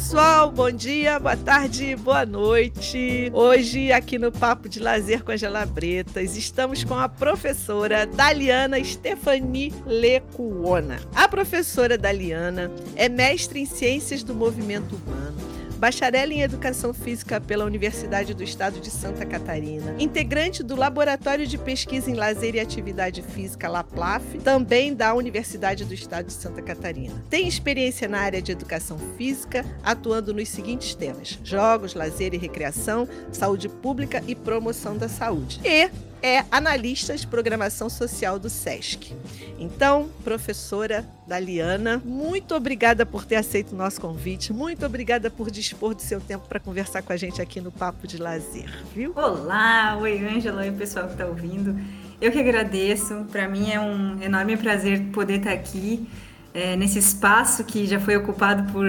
pessoal, bom dia, boa tarde, boa noite. Hoje, aqui no Papo de Lazer com a Gelabretas, estamos com a professora Daliana Stefani Lecuona. A professora Daliana é mestre em Ciências do Movimento Humano bacharel em Educação Física pela Universidade do Estado de Santa Catarina, integrante do Laboratório de Pesquisa em Lazer e Atividade Física LAPLAF, também da Universidade do Estado de Santa Catarina. Tem experiência na área de Educação Física, atuando nos seguintes temas: jogos, lazer e recreação, saúde pública e promoção da saúde. E é analista de programação social do SESC. Então, professora Daliana, muito obrigada por ter aceito o nosso convite, muito obrigada por dispor do seu tempo para conversar com a gente aqui no Papo de Lazer, viu? Olá, oi Ângela, oi pessoal que está ouvindo. Eu que agradeço, para mim é um enorme prazer poder estar aqui é, nesse espaço que já foi ocupado por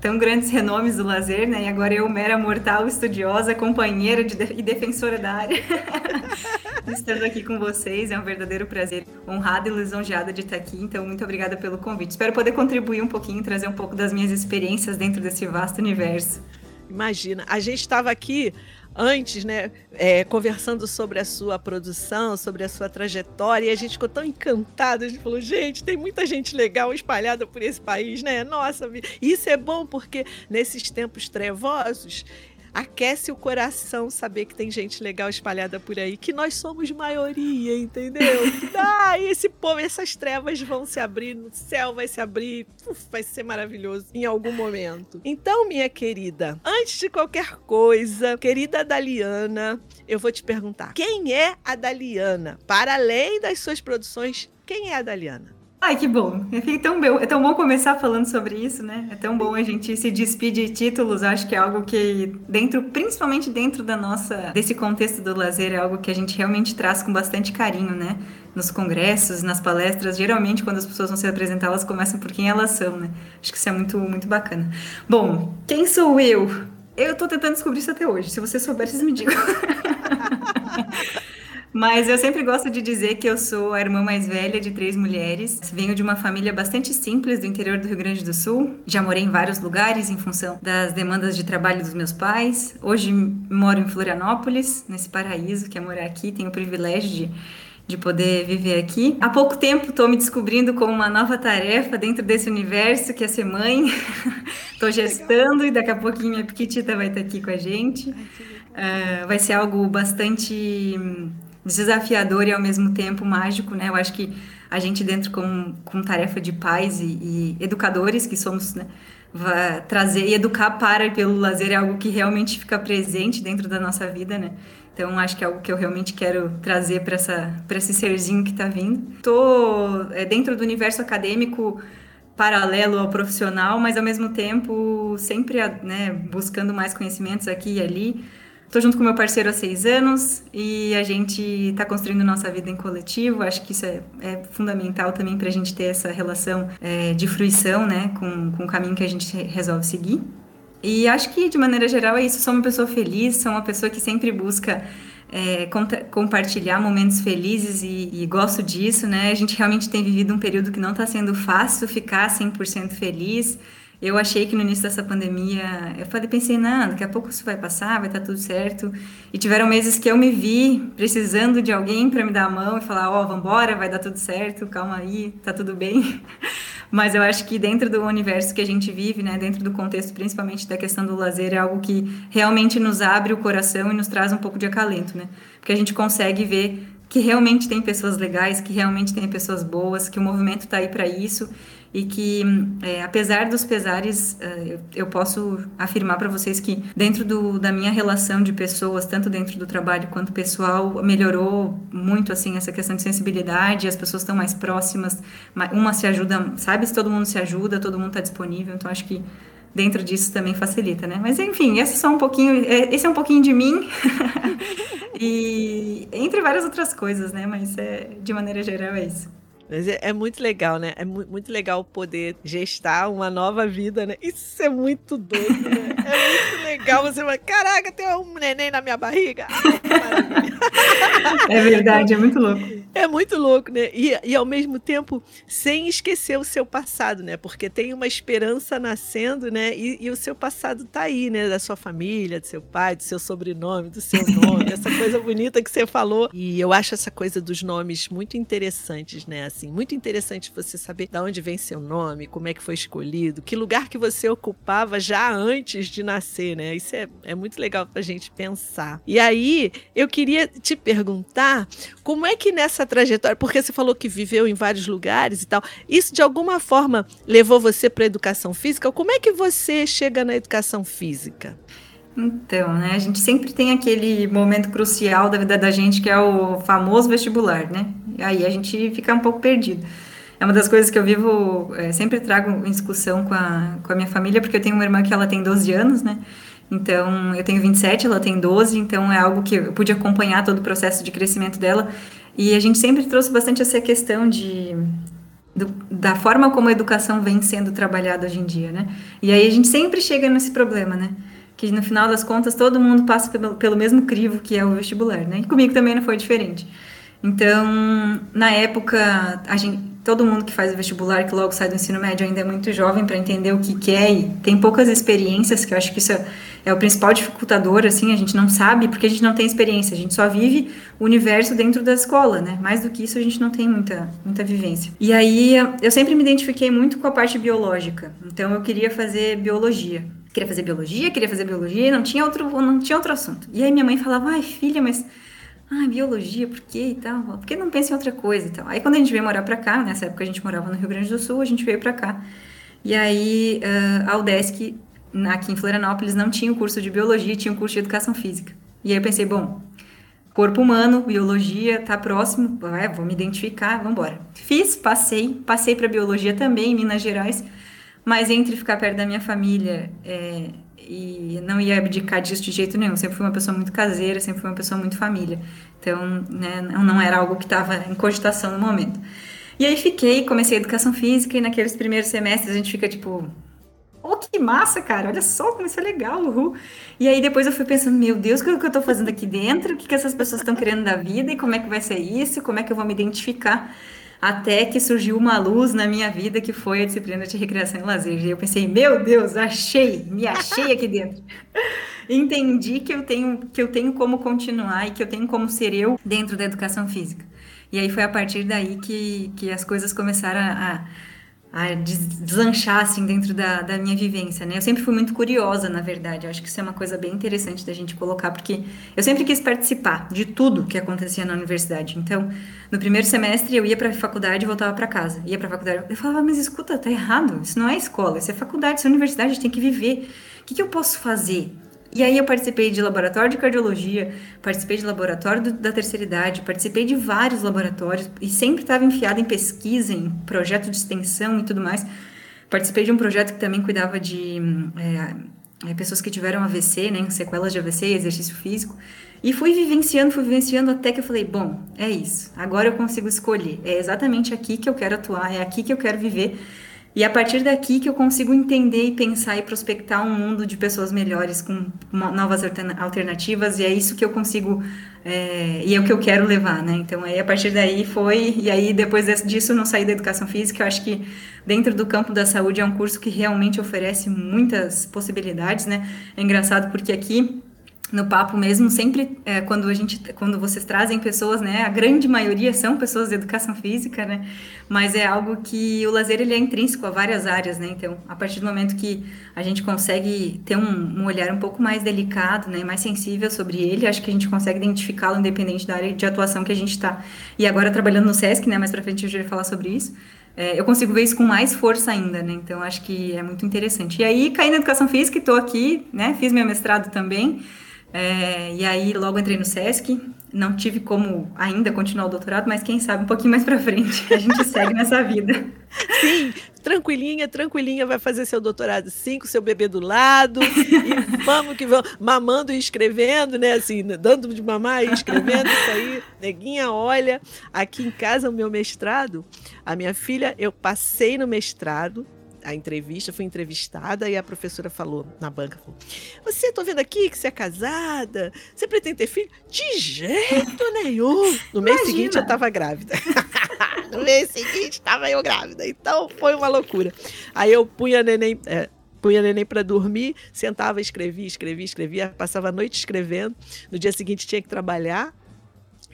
tão grandes renomes do lazer, né? E agora eu, mera mortal, estudiosa, companheira de, e defensora da área, estando aqui com vocês. É um verdadeiro prazer, honrada e lisonjeada de estar aqui. Então, muito obrigada pelo convite. Espero poder contribuir um pouquinho, trazer um pouco das minhas experiências dentro desse vasto universo. Imagina, a gente estava aqui antes, né, é, conversando sobre a sua produção, sobre a sua trajetória, e a gente ficou tão encantado, a gente falou, gente, tem muita gente legal espalhada por esse país, né? Nossa, isso é bom porque nesses tempos trevosos, aquece o coração saber que tem gente legal espalhada por aí, que nós somos maioria, entendeu? ah, esse povo, essas trevas vão se abrir, no céu vai se abrir, uf, vai ser maravilhoso em algum momento. Então, minha querida, antes de qualquer coisa, querida Daliana, eu vou te perguntar: quem é a Daliana? Para além das suas produções, quem é a Daliana? Ai, que bom. É tão, é tão bom começar falando sobre isso, né? É tão bom a gente se despedir de títulos. Acho que é algo que, dentro, principalmente dentro da nossa, desse contexto do lazer, é algo que a gente realmente traz com bastante carinho, né? Nos congressos, nas palestras, geralmente quando as pessoas vão se apresentar, elas começam por quem elas são, né? Acho que isso é muito, muito bacana. Bom, quem sou eu? Eu tô tentando descobrir isso até hoje. Se você souber, vocês me digam. Mas eu sempre gosto de dizer que eu sou a irmã mais velha de três mulheres. Venho de uma família bastante simples do interior do Rio Grande do Sul. Já morei em vários lugares em função das demandas de trabalho dos meus pais. Hoje moro em Florianópolis, nesse paraíso que é morar aqui. Tenho o privilégio de de poder viver aqui. Há pouco tempo estou me descobrindo com uma nova tarefa dentro desse universo, que é ser mãe. Estou gestando e daqui a pouquinho minha Piquitita vai estar aqui com a gente. Uh, vai ser algo bastante desafiador e ao mesmo tempo mágico, né? Eu acho que a gente dentro com, com tarefa de pais e, e educadores que somos, né? Trazer e educar para e pelo lazer é algo que realmente fica presente dentro da nossa vida, né? Então acho que é algo que eu realmente quero trazer para essa para esse serzinho que está vindo. Tô é, dentro do universo acadêmico paralelo ao profissional, mas ao mesmo tempo sempre né, buscando mais conhecimentos aqui e ali Estou junto com meu parceiro há seis anos e a gente está construindo nossa vida em coletivo. Acho que isso é, é fundamental também para a gente ter essa relação é, de fruição né, com, com o caminho que a gente resolve seguir. E acho que, de maneira geral, é isso. Sou uma pessoa feliz, sou uma pessoa que sempre busca é, compartilhar momentos felizes e, e, gosto disso, né? A gente realmente tem vivido um período que não está sendo fácil ficar 100% feliz. Eu achei que no início dessa pandemia, eu falei, pensei, não, daqui a pouco isso vai passar, vai estar tudo certo. E tiveram meses que eu me vi precisando de alguém para me dar a mão e falar, ó, oh, vambora, vai dar tudo certo, calma aí, tá tudo bem. Mas eu acho que dentro do universo que a gente vive, né, dentro do contexto principalmente da questão do lazer, é algo que realmente nos abre o coração e nos traz um pouco de acalento, né? Porque a gente consegue ver que realmente tem pessoas legais, que realmente tem pessoas boas, que o movimento está aí para isso e que, é, apesar dos pesares, é, eu, posso afirmar para vocês que dentro do, da minha relação de pessoas, tanto dentro do trabalho quanto pessoal, melhorou muito assim essa questão de sensibilidade. As pessoas estão mais próximas, uma se ajuda, sabe? Se todo mundo se ajuda, todo mundo está disponível. Então acho que dentro disso também facilita, né? Mas enfim, esse é só um pouquinho, é, esse é um pouquinho de mim e entre várias outras coisas, né? Mas é, de maneira geral é isso. Mas é, é, muito legal, né? É mu muito legal poder gestar uma nova vida, né? Isso é muito doido, né? É muito legal. Você vai, caraca, tem um neném na minha barriga. é verdade, é muito louco. É muito louco, né? E, e ao mesmo tempo, sem esquecer o seu passado, né? Porque tem uma esperança nascendo, né? E, e, o seu passado tá aí, né? Da sua família, do seu pai, do seu sobrenome, do seu nome, essa coisa bonita que você falou. E eu acho essa coisa dos nomes muito interessantes, né? Assim, muito interessante você saber de onde vem seu nome, como é que foi escolhido, que lugar que você ocupava já antes de nascer, né? Isso é, é muito legal pra gente pensar. E aí, eu queria te perguntar como é que nessa trajetória, porque você falou que viveu em vários lugares e tal, isso de alguma forma levou você para a educação física? Como é que você chega na educação física? Então, né, a gente sempre tem aquele momento crucial da vida da gente que é o famoso vestibular, né? E aí a gente fica um pouco perdido. É uma das coisas que eu vivo, é, sempre trago em discussão com a, com a minha família, porque eu tenho uma irmã que ela tem 12 anos, né? Então, eu tenho 27, ela tem 12, então é algo que eu pude acompanhar todo o processo de crescimento dela. E a gente sempre trouxe bastante essa questão de do, da forma como a educação vem sendo trabalhada hoje em dia, né? E aí a gente sempre chega nesse problema, né? Que no final das contas todo mundo passa pelo, pelo mesmo crivo que é o vestibular, né? E comigo também não foi diferente. Então, na época, a gente, todo mundo que faz o vestibular, que logo sai do ensino médio, ainda é muito jovem para entender o que quer é, e tem poucas experiências, que eu acho que isso é, é, o principal dificultador, assim, a gente não sabe porque a gente não tem experiência, a gente só vive o universo dentro da escola, né? Mais do que isso, a gente não tem muita, muita vivência. E aí, eu sempre me identifiquei muito com a parte biológica, então eu queria fazer biologia. Queria fazer biologia, queria fazer biologia, não tinha outro, não tinha outro assunto. E aí minha mãe falava, ai filha, mas ah, biologia, por quê e tal? Por que não pensa em outra coisa e tal? Aí quando a gente veio morar pra cá, nessa época a gente morava no Rio Grande do Sul, a gente veio pra cá. E aí uh, a UDESC, aqui em Florianópolis, não tinha o curso de biologia, tinha o curso de educação física. E aí eu pensei, bom, corpo humano, biologia, tá próximo, é, vou me identificar, vamos embora. Fiz, passei, passei para biologia também em Minas Gerais, mas entre ficar perto da minha família é, e não ia abdicar disso de jeito nenhum. Sempre fui uma pessoa muito caseira, sempre fui uma pessoa muito família. Então, né, não era algo que estava em cogitação no momento. E aí fiquei, comecei a educação física e naqueles primeiros semestres a gente fica tipo, oh, que massa, cara, olha só como isso é legal, uhul. E aí depois eu fui pensando, meu Deus, o que eu estou fazendo aqui dentro? O que, que essas pessoas estão querendo da vida? E como é que vai ser isso? Como é que eu vou me identificar? até que surgiu uma luz na minha vida que foi a disciplina de recreação e lazer. E eu pensei, meu Deus, achei, me achei aqui dentro. Entendi que eu tenho que eu tenho como continuar e que eu tenho como ser eu dentro da educação física. E aí foi a partir daí que, que as coisas começaram a, a deslanchar assim dentro da, da minha vivência, né? Eu sempre fui muito curiosa, na verdade. Eu acho que isso é uma coisa bem interessante da gente colocar, porque eu sempre quis participar de tudo que acontecia na universidade. Então, no primeiro semestre eu ia para a faculdade e voltava para casa. Ia para a faculdade, eu falava: "Mas escuta, tá errado. Isso não é escola, isso é faculdade, isso é universidade, a gente tem que viver. O que, que eu posso fazer? E aí eu participei de laboratório de cardiologia, participei de laboratório do, da terceira idade, participei de vários laboratórios e sempre estava enfiada em pesquisa, em projeto de extensão e tudo mais. Participei de um projeto que também cuidava de é, é, pessoas que tiveram AVC, né, sequelas de AVC e exercício físico. E fui vivenciando, fui vivenciando até que eu falei, bom, é isso. Agora eu consigo escolher. É exatamente aqui que eu quero atuar, é aqui que eu quero viver. E a partir daqui que eu consigo entender e pensar e prospectar um mundo de pessoas melhores com novas alternativas e é isso que eu consigo é, e é o que eu quero levar, né? Então aí a partir daí foi e aí depois disso eu não saí da educação física. Eu acho que dentro do campo da saúde é um curso que realmente oferece muitas possibilidades, né? É engraçado porque aqui no papo mesmo, sempre é, quando a gente, quando vocês trazem pessoas, né, a grande maioria são pessoas de educação física, né, mas é algo que o lazer ele é intrínseco a várias áreas, né, então a partir do momento que a gente consegue ter um, um olhar um pouco mais delicado, né, mais sensível sobre ele, acho que a gente consegue identificá-lo independente da área de atuação que a gente está. E agora trabalhando no SESC, né, mais para frente a gente vai falar sobre isso. É, eu consigo ver isso com mais força ainda, né? Então acho que é muito interessante. E aí caí na educação física, estou aqui, né? Fiz meu mestrado também. É, e aí logo entrei no SESC, não tive como ainda continuar o doutorado, mas quem sabe um pouquinho mais para frente a gente segue nessa vida. Sim, tranquilinha, tranquilinha, vai fazer seu doutorado sim, com seu bebê do lado, e vamos que vamos, mamando e escrevendo, né, assim, dando de mamar e escrevendo isso aí. Neguinha, olha, aqui em casa o meu mestrado, a minha filha, eu passei no mestrado, a entrevista, fui entrevistada e a professora falou na banca, falou, você, tô vendo aqui que você é casada, você pretende ter filho? De jeito nenhum! No mês Imagina. seguinte eu tava grávida. no mês seguinte estava eu grávida. Então foi uma loucura. Aí eu punha neném. É, punha neném para dormir, sentava, escrevia, escrevia, escrevia, passava a noite escrevendo. No dia seguinte tinha que trabalhar.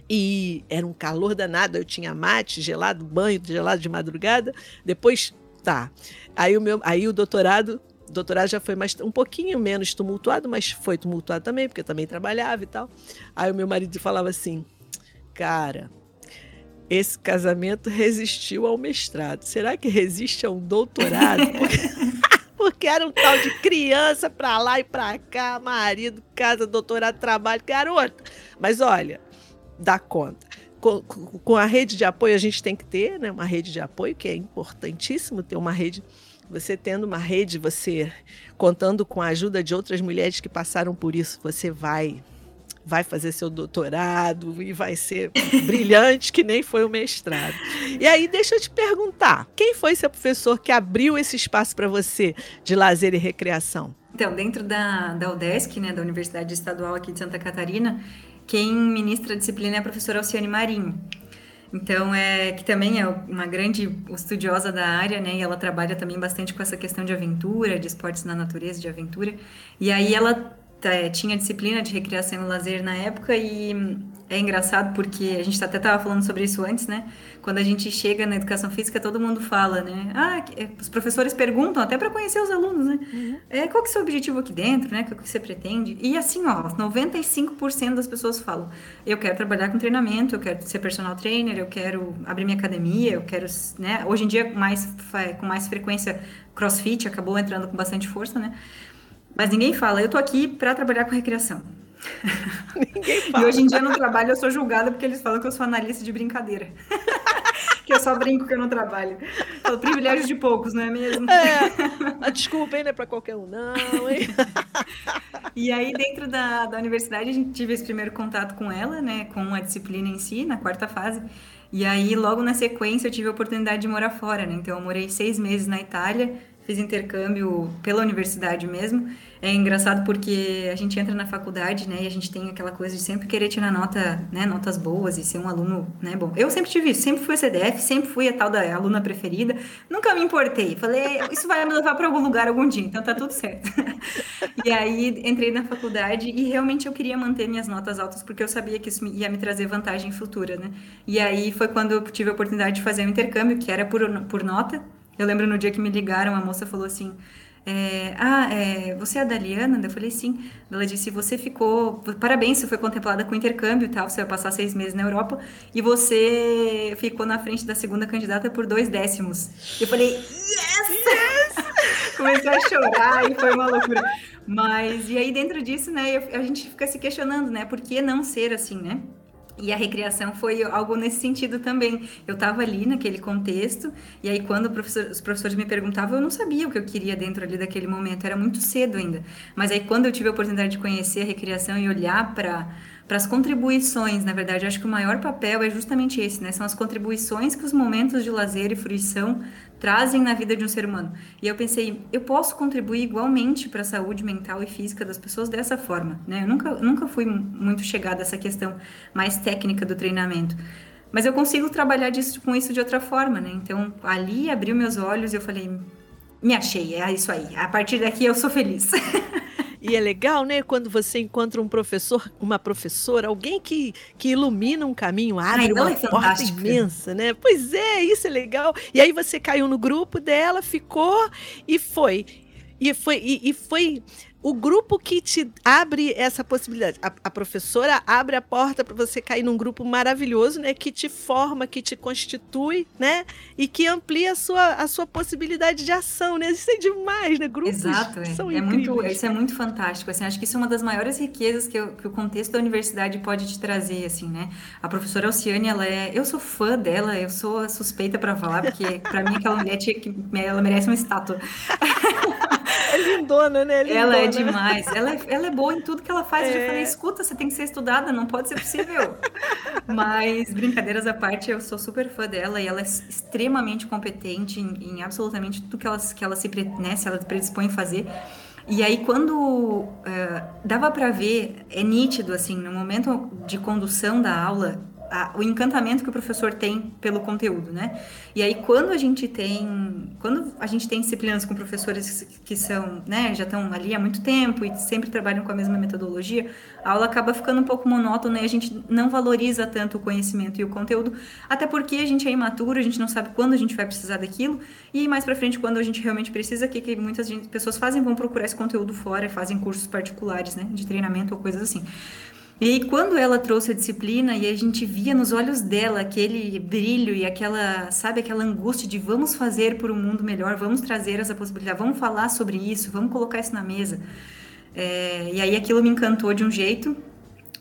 E era um calor danado, eu tinha mate, gelado, banho gelado de madrugada. Depois, tá. Aí o meu, aí o doutorado, doutorado já foi mais um pouquinho menos tumultuado, mas foi tumultuado também, porque eu também trabalhava e tal. Aí o meu marido falava assim: "Cara, esse casamento resistiu ao mestrado. Será que resiste a um doutorado? Porque era um tal de criança pra lá e pra cá, marido, casa, doutorado, trabalho, garota. Mas olha, dá conta. Com, com, a rede de apoio, a gente tem que ter né, uma rede de apoio, que é importantíssimo ter uma rede. Você tendo uma rede, você contando com a ajuda de outras mulheres que passaram por isso, você vai vai fazer seu doutorado e vai ser brilhante que nem foi o mestrado. E aí, deixa eu te perguntar, quem foi seu professor que abriu esse espaço para você de lazer e recreação? Então, dentro da, da UDESC, né, da Universidade Estadual aqui de Santa Catarina, quem ministra a disciplina é a professora Alciane Marinho. Então, é que também é uma grande estudiosa da área, né? E ela trabalha também bastante com essa questão de aventura, de esportes na natureza, de aventura. E aí ela tinha disciplina de recreação e lazer na época e é engraçado porque a gente até estava falando sobre isso antes, né? Quando a gente chega na educação física, todo mundo fala, né? Ah, é, os professores perguntam até para conhecer os alunos, né? Uhum. É, qual que é o seu objetivo aqui dentro, né? O que você pretende? E assim, ó, 95% das pessoas falam: eu quero trabalhar com treinamento, eu quero ser personal trainer, eu quero abrir minha academia, eu quero, né? Hoje em dia, mais, com mais frequência, crossfit acabou entrando com bastante força, né? Mas ninguém fala, eu tô aqui para trabalhar com recreação. Ninguém fala. E hoje em dia no trabalho eu sou julgada porque eles falam que eu sou analista de brincadeira. que eu só brinco que eu não trabalho. É o privilégio de poucos, não é mesmo? É. Ah, desculpa, hein, não é para qualquer um, não, hein? e aí, dentro da, da universidade, a gente tive esse primeiro contato com ela, né? Com a disciplina em si, na quarta fase. E aí, logo na sequência, eu tive a oportunidade de morar fora, né? Então, eu morei seis meses na Itália, fiz intercâmbio pela universidade mesmo. É engraçado porque a gente entra na faculdade, né, e a gente tem aquela coisa de sempre querer tirar nota, né, notas boas e ser um aluno, né, bom. Eu sempre tive isso, sempre fui a CDF, sempre fui a tal da aluna preferida, nunca me importei. Falei, isso vai me levar para algum lugar algum dia, então tá tudo certo. e aí entrei na faculdade e realmente eu queria manter minhas notas altas porque eu sabia que isso ia me trazer vantagem futura, né? E aí foi quando eu tive a oportunidade de fazer um intercâmbio, que era por, por nota, eu lembro no dia que me ligaram, a moça falou assim: é, Ah, é, você é a Daliana? Eu falei sim. Ela disse: Você ficou. Parabéns, você foi contemplada com intercâmbio e tal. Você vai passar seis meses na Europa e você ficou na frente da segunda candidata por dois décimos. Eu falei: Yes! yes! Comecei a chorar e foi uma loucura. Mas, e aí dentro disso, né, a gente fica se questionando, né? Por que não ser assim, né? E a recreação foi algo nesse sentido também. Eu estava ali naquele contexto, e aí quando professor, os professores me perguntavam, eu não sabia o que eu queria dentro ali daquele momento, era muito cedo ainda. Mas aí quando eu tive a oportunidade de conhecer a recreação e olhar para para as contribuições, na verdade, acho que o maior papel é justamente esse, né? São as contribuições que os momentos de lazer e fruição trazem na vida de um ser humano. E eu pensei, eu posso contribuir igualmente para a saúde mental e física das pessoas dessa forma, né? Eu nunca, nunca fui muito chegada a essa questão mais técnica do treinamento. Mas eu consigo trabalhar disso, com isso de outra forma, né? Então, ali abriu meus olhos e eu falei, me achei, é isso aí. A partir daqui eu sou feliz. E é legal, né, quando você encontra um professor, uma professora, alguém que, que ilumina um caminho, abre Ai, uma é porta imensa, né? Pois é, isso é legal. E aí você caiu no grupo dela, ficou e foi. E foi, e, e foi o grupo que te abre essa possibilidade. A, a professora abre a porta para você cair num grupo maravilhoso, né? Que te forma, que te constitui, né? E que amplia a sua, a sua possibilidade de ação, né? Isso é demais, né? Grupos Exato, é. são é muito, Isso é muito fantástico. Assim, acho que isso é uma das maiores riquezas que, que o contexto da universidade pode te trazer, assim, né? A professora Alciane, ela é... Eu sou fã dela, eu sou suspeita para falar, porque para mim aquela mulher tinha que... Ela merece uma estátua. É lindona, né? Lindona. Ela é demais. Ela é, ela é boa em tudo que ela faz. É. Eu já falei, escuta, você tem que ser estudada, não pode ser possível. Mas, brincadeiras à parte, eu sou super fã dela e ela é extremamente competente em, em absolutamente tudo que ela, que ela se, né, se ela predispõe a fazer. E aí, quando uh, dava para ver, é nítido, assim, no momento de condução da aula, a, o encantamento que o professor tem pelo conteúdo, né? E aí quando a gente tem, quando a gente tem disciplinas com professores que são, né, já estão ali há muito tempo e sempre trabalham com a mesma metodologia, a aula acaba ficando um pouco monótona e a gente não valoriza tanto o conhecimento e o conteúdo, até porque a gente é imaturo, a gente não sabe quando a gente vai precisar daquilo e mais para frente quando a gente realmente precisa, que, que muitas pessoas fazem vão procurar esse conteúdo fora, fazem cursos particulares, né, de treinamento ou coisas assim. E aí, quando ela trouxe a disciplina e a gente via nos olhos dela aquele brilho e aquela, sabe, aquela angústia de vamos fazer por um mundo melhor, vamos trazer essa possibilidade, vamos falar sobre isso, vamos colocar isso na mesa. É, e aí aquilo me encantou de um jeito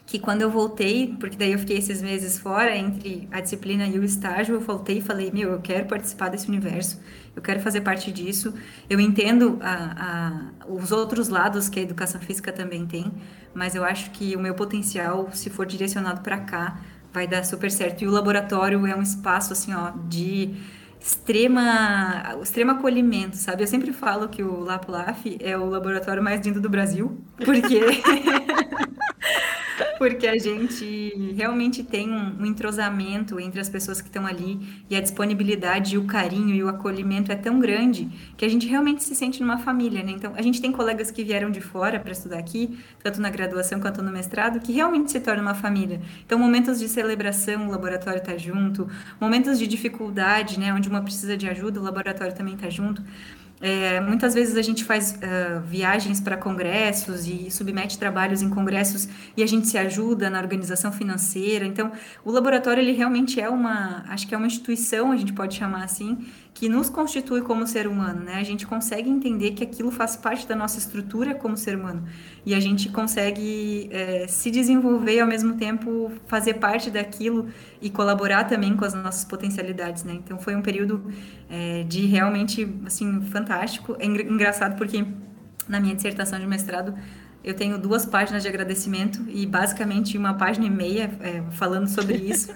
que quando eu voltei, porque daí eu fiquei esses meses fora entre a disciplina e o estágio, eu voltei e falei, meu, eu quero participar desse universo, eu quero fazer parte disso. Eu entendo a, a, os outros lados que a educação física também tem, mas eu acho que o meu potencial, se for direcionado para cá, vai dar super certo. E o laboratório é um espaço assim, ó, de extrema, extremo acolhimento, sabe? Eu sempre falo que o Lapulaf é o laboratório mais lindo do Brasil, porque porque a gente realmente tem um, um, entrosamento entre as pessoas que estão ali e a disponibilidade e o carinho e o acolhimento é tão grande que a gente realmente se sente numa família, né? Então, a gente tem colegas que vieram de fora para estudar aqui, tanto na graduação quanto no mestrado, que realmente se tornam uma família. Então, momentos de celebração, o laboratório está junto, momentos de dificuldade, né, onde uma precisa de ajuda, o laboratório também está junto. É, muitas vezes a gente faz uh, viagens para congressos e submete trabalhos em congressos e a gente se ajuda na organização financeira. Então, o laboratório ele realmente é uma, acho que é uma instituição, a gente pode chamar assim, que nos constitui como ser humano, né? A gente consegue entender que aquilo faz parte da nossa estrutura como ser humano e a gente consegue é, se desenvolver e ao mesmo tempo fazer parte daquilo e colaborar também com as nossas potencialidades, né? Então foi um período é, de realmente assim fantástico. É engraçado porque na minha dissertação de mestrado eu tenho duas páginas de agradecimento e basicamente uma página e meia é, falando sobre isso.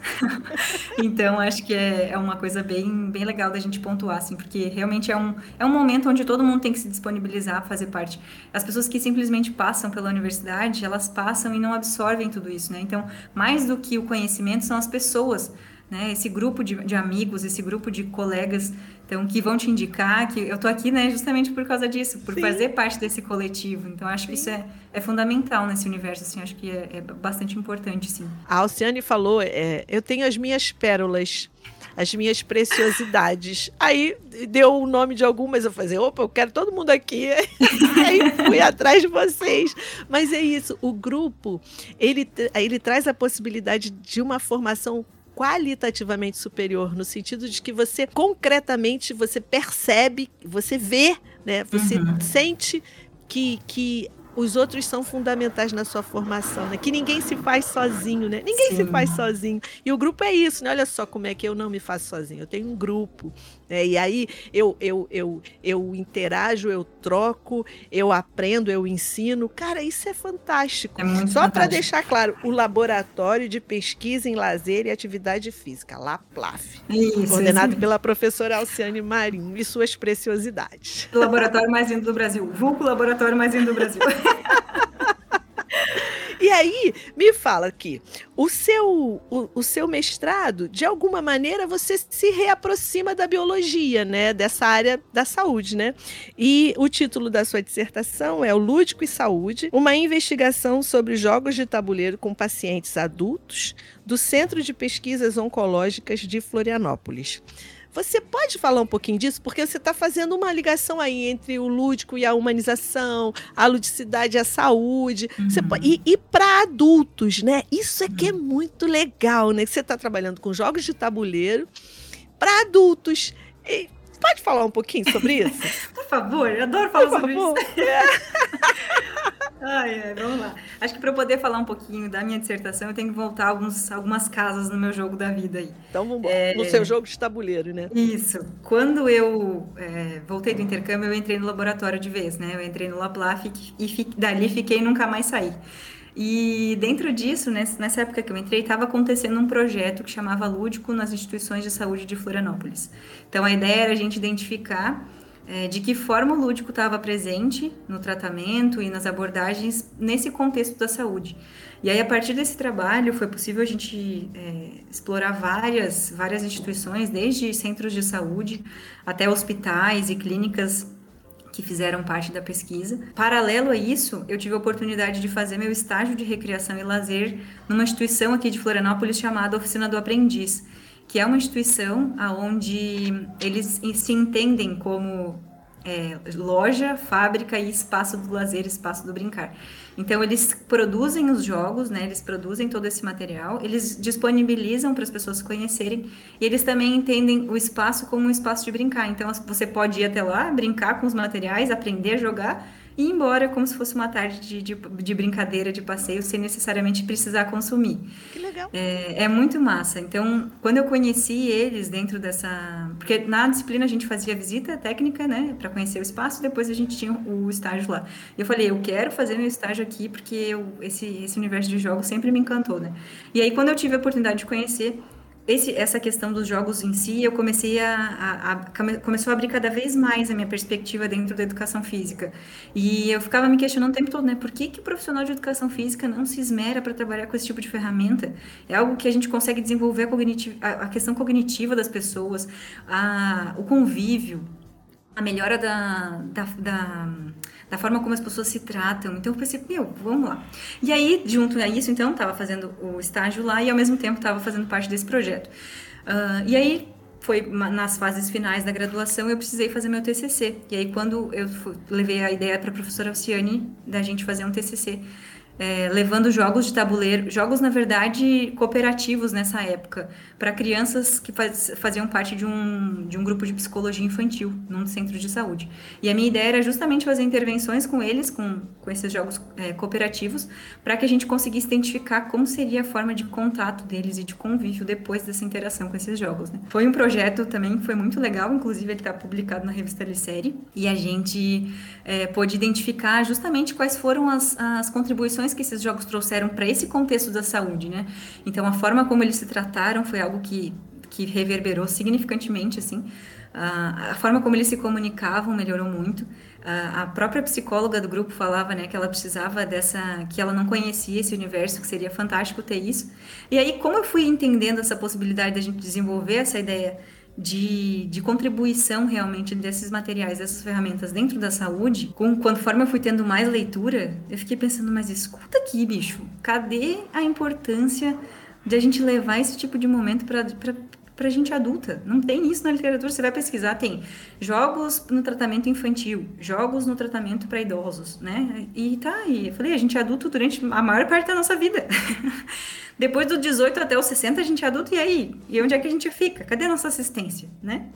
então, acho que é, é, uma coisa bem, bem legal da gente pontuar, assim, porque realmente é um, é um momento onde todo mundo tem que se disponibilizar a fazer parte. As pessoas que simplesmente passam pela universidade, elas passam e não absorvem tudo isso, né? Então, mais do que o conhecimento, são as pessoas né? Esse grupo de, de amigos, esse grupo de colegas, então que vão te indicar que eu tô aqui, né, justamente por causa disso, por Sim. fazer parte desse coletivo. Então acho Sim. que isso é, é fundamental nesse universo, assim, acho que é, é bastante importante, sim. A Alciane falou, é, eu tenho as minhas pérolas as minhas preciosidades. Aí deu o nome de algumas, eu falei, opa, eu quero todo mundo aqui. Aí fui atrás de vocês. Mas é isso, o grupo, ele, ele traz a possibilidade de uma formação qualitativamente superior, no sentido de que você concretamente você percebe, você vê, né? Você uhum. sente que, que os outros são fundamentais na sua formação, né? Que ninguém se faz sozinho, né? Ninguém Sim. se faz sozinho. E o grupo é isso, né? Olha só como é que eu não me faço sozinho. Eu tenho um grupo, né? E aí eu, eu, eu, eu interajo, eu troco, eu aprendo, eu ensino. Cara, isso é fantástico. É só para deixar claro, o Laboratório de Pesquisa em Lazer e Atividade Física, LAPLAF. Isso, coordenado isso. pela professora Alciane Marinho e suas preciosidades. O laboratório mais lindo do Brasil. Vulco Laboratório mais lindo do Brasil. E aí, me fala aqui, o seu, o, o, seu mestrado, de alguma maneira, você se reaproxima da biologia, né? Dessa área da saúde, né? E o título da sua dissertação é O Lúdico e Saúde, uma investigação sobre jogos de tabuleiro com pacientes adultos do Centro de Pesquisas Oncológicas de Florianópolis. Você pode falar um pouquinho disso? Porque você está fazendo uma ligação aí entre o lúdico e a humanização, a ludicidade e a saúde. Uhum. Pode, e, e para adultos, né? Isso é que é uhum. muito legal, né? Você está trabalhando com jogos de tabuleiro para adultos. E, pode falar um pouquinho sobre isso? Por favor, eu adoro falar Por sobre favor. isso. Ai, ai, vamos lá. Acho que para poder falar um pouquinho da minha dissertação, eu tenho que voltar alguns, algumas casas no meu jogo da vida aí. Então vamos é... No seu jogo de tabuleiro, né? Isso. Quando eu é, voltei do intercâmbio, eu entrei no laboratório de vez, né? Eu entrei no Laplaf e dali fiquei e nunca mais saí. E dentro disso, nessa época que eu entrei, estava acontecendo um projeto que chamava Lúdico nas instituições de saúde de Florianópolis. Então a ideia era a gente identificar é, de que forma o lúdico estava presente no tratamento e nas abordagens nesse contexto da saúde. E aí, a partir desse trabalho, foi possível a gente é, explorar várias, várias instituições, desde centros de saúde até hospitais e clínicas que fizeram parte da pesquisa. Paralelo a isso, eu tive a oportunidade de fazer meu estágio de recreação e lazer numa instituição aqui de Florianópolis chamada Oficina do Aprendiz que é uma instituição onde eles se entendem como é, loja, fábrica e espaço do lazer, espaço do brincar. Então eles produzem os jogos, né? Eles produzem todo esse material, eles disponibilizam para as pessoas conhecerem e eles também entendem o espaço como um espaço de brincar. Então você pode ir até lá, brincar com os materiais, aprender a jogar e ir embora como se fosse uma tarde de, de, de brincadeira, de passeio, sem necessariamente precisar consumir. Que legal. É, é, muito massa. Então, quando eu conheci eles dentro dessa. Porque na disciplina a gente fazia visita técnica, né, para conhecer o espaço, depois a gente tinha o estágio lá. E eu falei, eu quero fazer meu estágio aqui, porque eu, esse, esse universo de jogos sempre me encantou, né? E aí, quando eu tive a oportunidade de conhecer esse, essa questão dos jogos em si, eu comecei a, a, a, começou a abrir cada vez mais a minha perspectiva dentro da educação física. E eu ficava me questionando o tempo todo, né? Por que, que o profissional de educação física não se esmera para trabalhar com esse tipo de ferramenta? É algo que a gente consegue desenvolver a, a questão cognitiva das pessoas, o convívio, a melhora da, da, da da forma como as pessoas se tratam. Então eu pensei, meu, vamos lá. E aí, junto a isso, então, estava fazendo o estágio lá e ao mesmo tempo estava fazendo parte desse projeto. Uh, e aí foi nas fases finais da graduação eu precisei fazer meu TCC. E aí quando eu levei a ideia para a professora Alciane da gente fazer um TCC é, levando jogos de tabuleiro, jogos na verdade cooperativos nessa época, para crianças que faz, faziam parte de um, de um grupo de psicologia infantil num centro de saúde. E a minha ideia era justamente fazer intervenções com eles, com, com esses jogos é, cooperativos, para que a gente conseguisse identificar como seria a forma de contato deles e de convívio depois dessa interação com esses jogos. Né? Foi um projeto também que foi muito legal, inclusive ele está publicado na revista Licere, e a gente é, pôde identificar justamente quais foram as, as contribuições que esses jogos trouxeram para esse contexto da saúde, né? Então, a forma como eles se trataram foi algo que, que reverberou significantemente, assim. a forma como eles se comunicavam melhorou muito. a própria psicóloga do grupo falava, né, que ela precisava dessa, que ela não conhecia esse universo, que seria fantástico ter isso. E aí, como eu fui entendendo essa possibilidade da gente desenvolver essa ideia de, de contribuição realmente desses materiais, dessas ferramentas dentro da saúde, com, conforme eu fui tendo mais leitura, eu fiquei pensando, mas escuta aqui, bicho, cadê a importância de a gente levar esse tipo de momento para para gente adulta. Não tem isso na literatura. Você vai pesquisar, tem jogos no tratamento infantil, jogos no tratamento para idosos, né? E tá aí. Eu falei, a gente é adulto durante a maior parte da nossa vida. Depois do 18 até os 60, a gente é adulto, e aí? E onde é que a gente fica? Cadê a nossa assistência, né?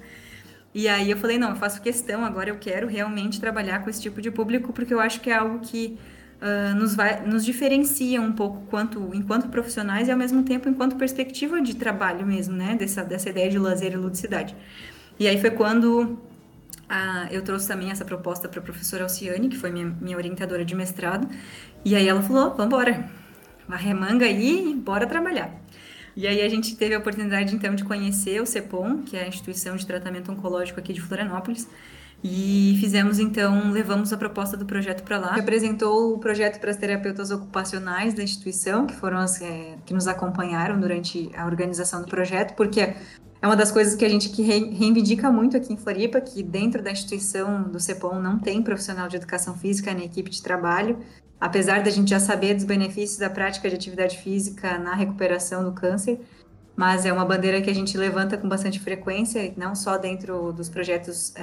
E aí eu falei, não, eu faço questão, agora eu quero realmente trabalhar com esse tipo de público, porque eu acho que é algo que uh, nos, vai, nos diferencia um pouco quanto, enquanto profissionais e ao mesmo tempo enquanto perspectiva de trabalho mesmo, né? Dessa, dessa ideia de lazer e ludicidade. E aí foi quando uh, eu trouxe também essa proposta para a professora Alciane, que foi minha, minha orientadora de mestrado, e aí ela falou, vamos embora, remanga aí e bora trabalhar. E aí a gente teve a oportunidade então de conhecer o CEPOM, que é a instituição de tratamento oncológico aqui de Florianópolis, e fizemos então, levamos a proposta do projeto para lá. Apresentou o projeto para as terapeutas ocupacionais da instituição, que foram as é, que nos acompanharam durante a organização do projeto, porque é uma das coisas que a gente que reivindica muito aqui em Floripa, que dentro da instituição do CEPOM não tem profissional de educação física nem equipe de trabalho, apesar da gente já saber dos benefícios da prática de atividade física na recuperação do câncer, mas é uma bandeira que a gente levanta com bastante frequência, não só dentro dos projetos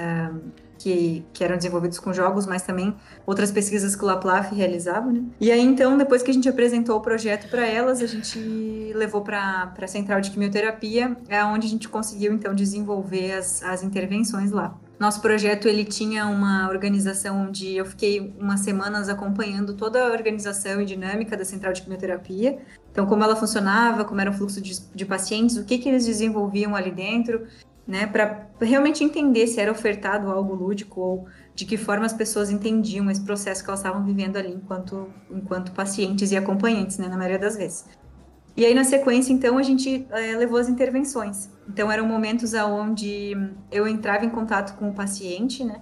que, que eram desenvolvidos com jogos, mas também outras pesquisas que o Laplaf realizava, né? E aí, então, depois que a gente apresentou o projeto para elas, a gente levou para a central de quimioterapia, é onde a gente conseguiu, então, desenvolver as, as intervenções lá. Nosso projeto ele tinha uma organização onde eu fiquei umas semanas acompanhando toda a organização e dinâmica da central de quimioterapia. Então, como ela funcionava, como era o fluxo de, de pacientes, o que, que eles desenvolviam ali dentro, né, para realmente entender se era ofertado algo lúdico ou de que forma as pessoas entendiam esse processo que elas estavam vivendo ali enquanto, enquanto pacientes e acompanhantes, né, na maioria das vezes. E aí, na sequência, então, a gente é, levou as intervenções. Então, eram momentos onde eu entrava em contato com o paciente, né?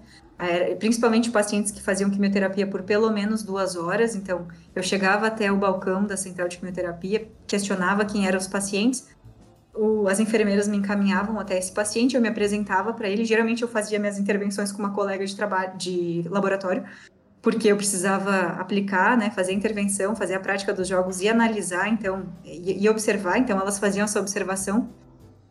principalmente pacientes que faziam quimioterapia por pelo menos duas horas. Então, eu chegava até o balcão da central de quimioterapia, questionava quem eram os pacientes. O, as enfermeiras me encaminhavam até esse paciente, eu me apresentava para ele. Geralmente, eu fazia minhas intervenções com uma colega de trabalho de laboratório porque eu precisava aplicar, né, fazer a intervenção, fazer a prática dos jogos e analisar, então, e, e, observar. Então, elas faziam essa observação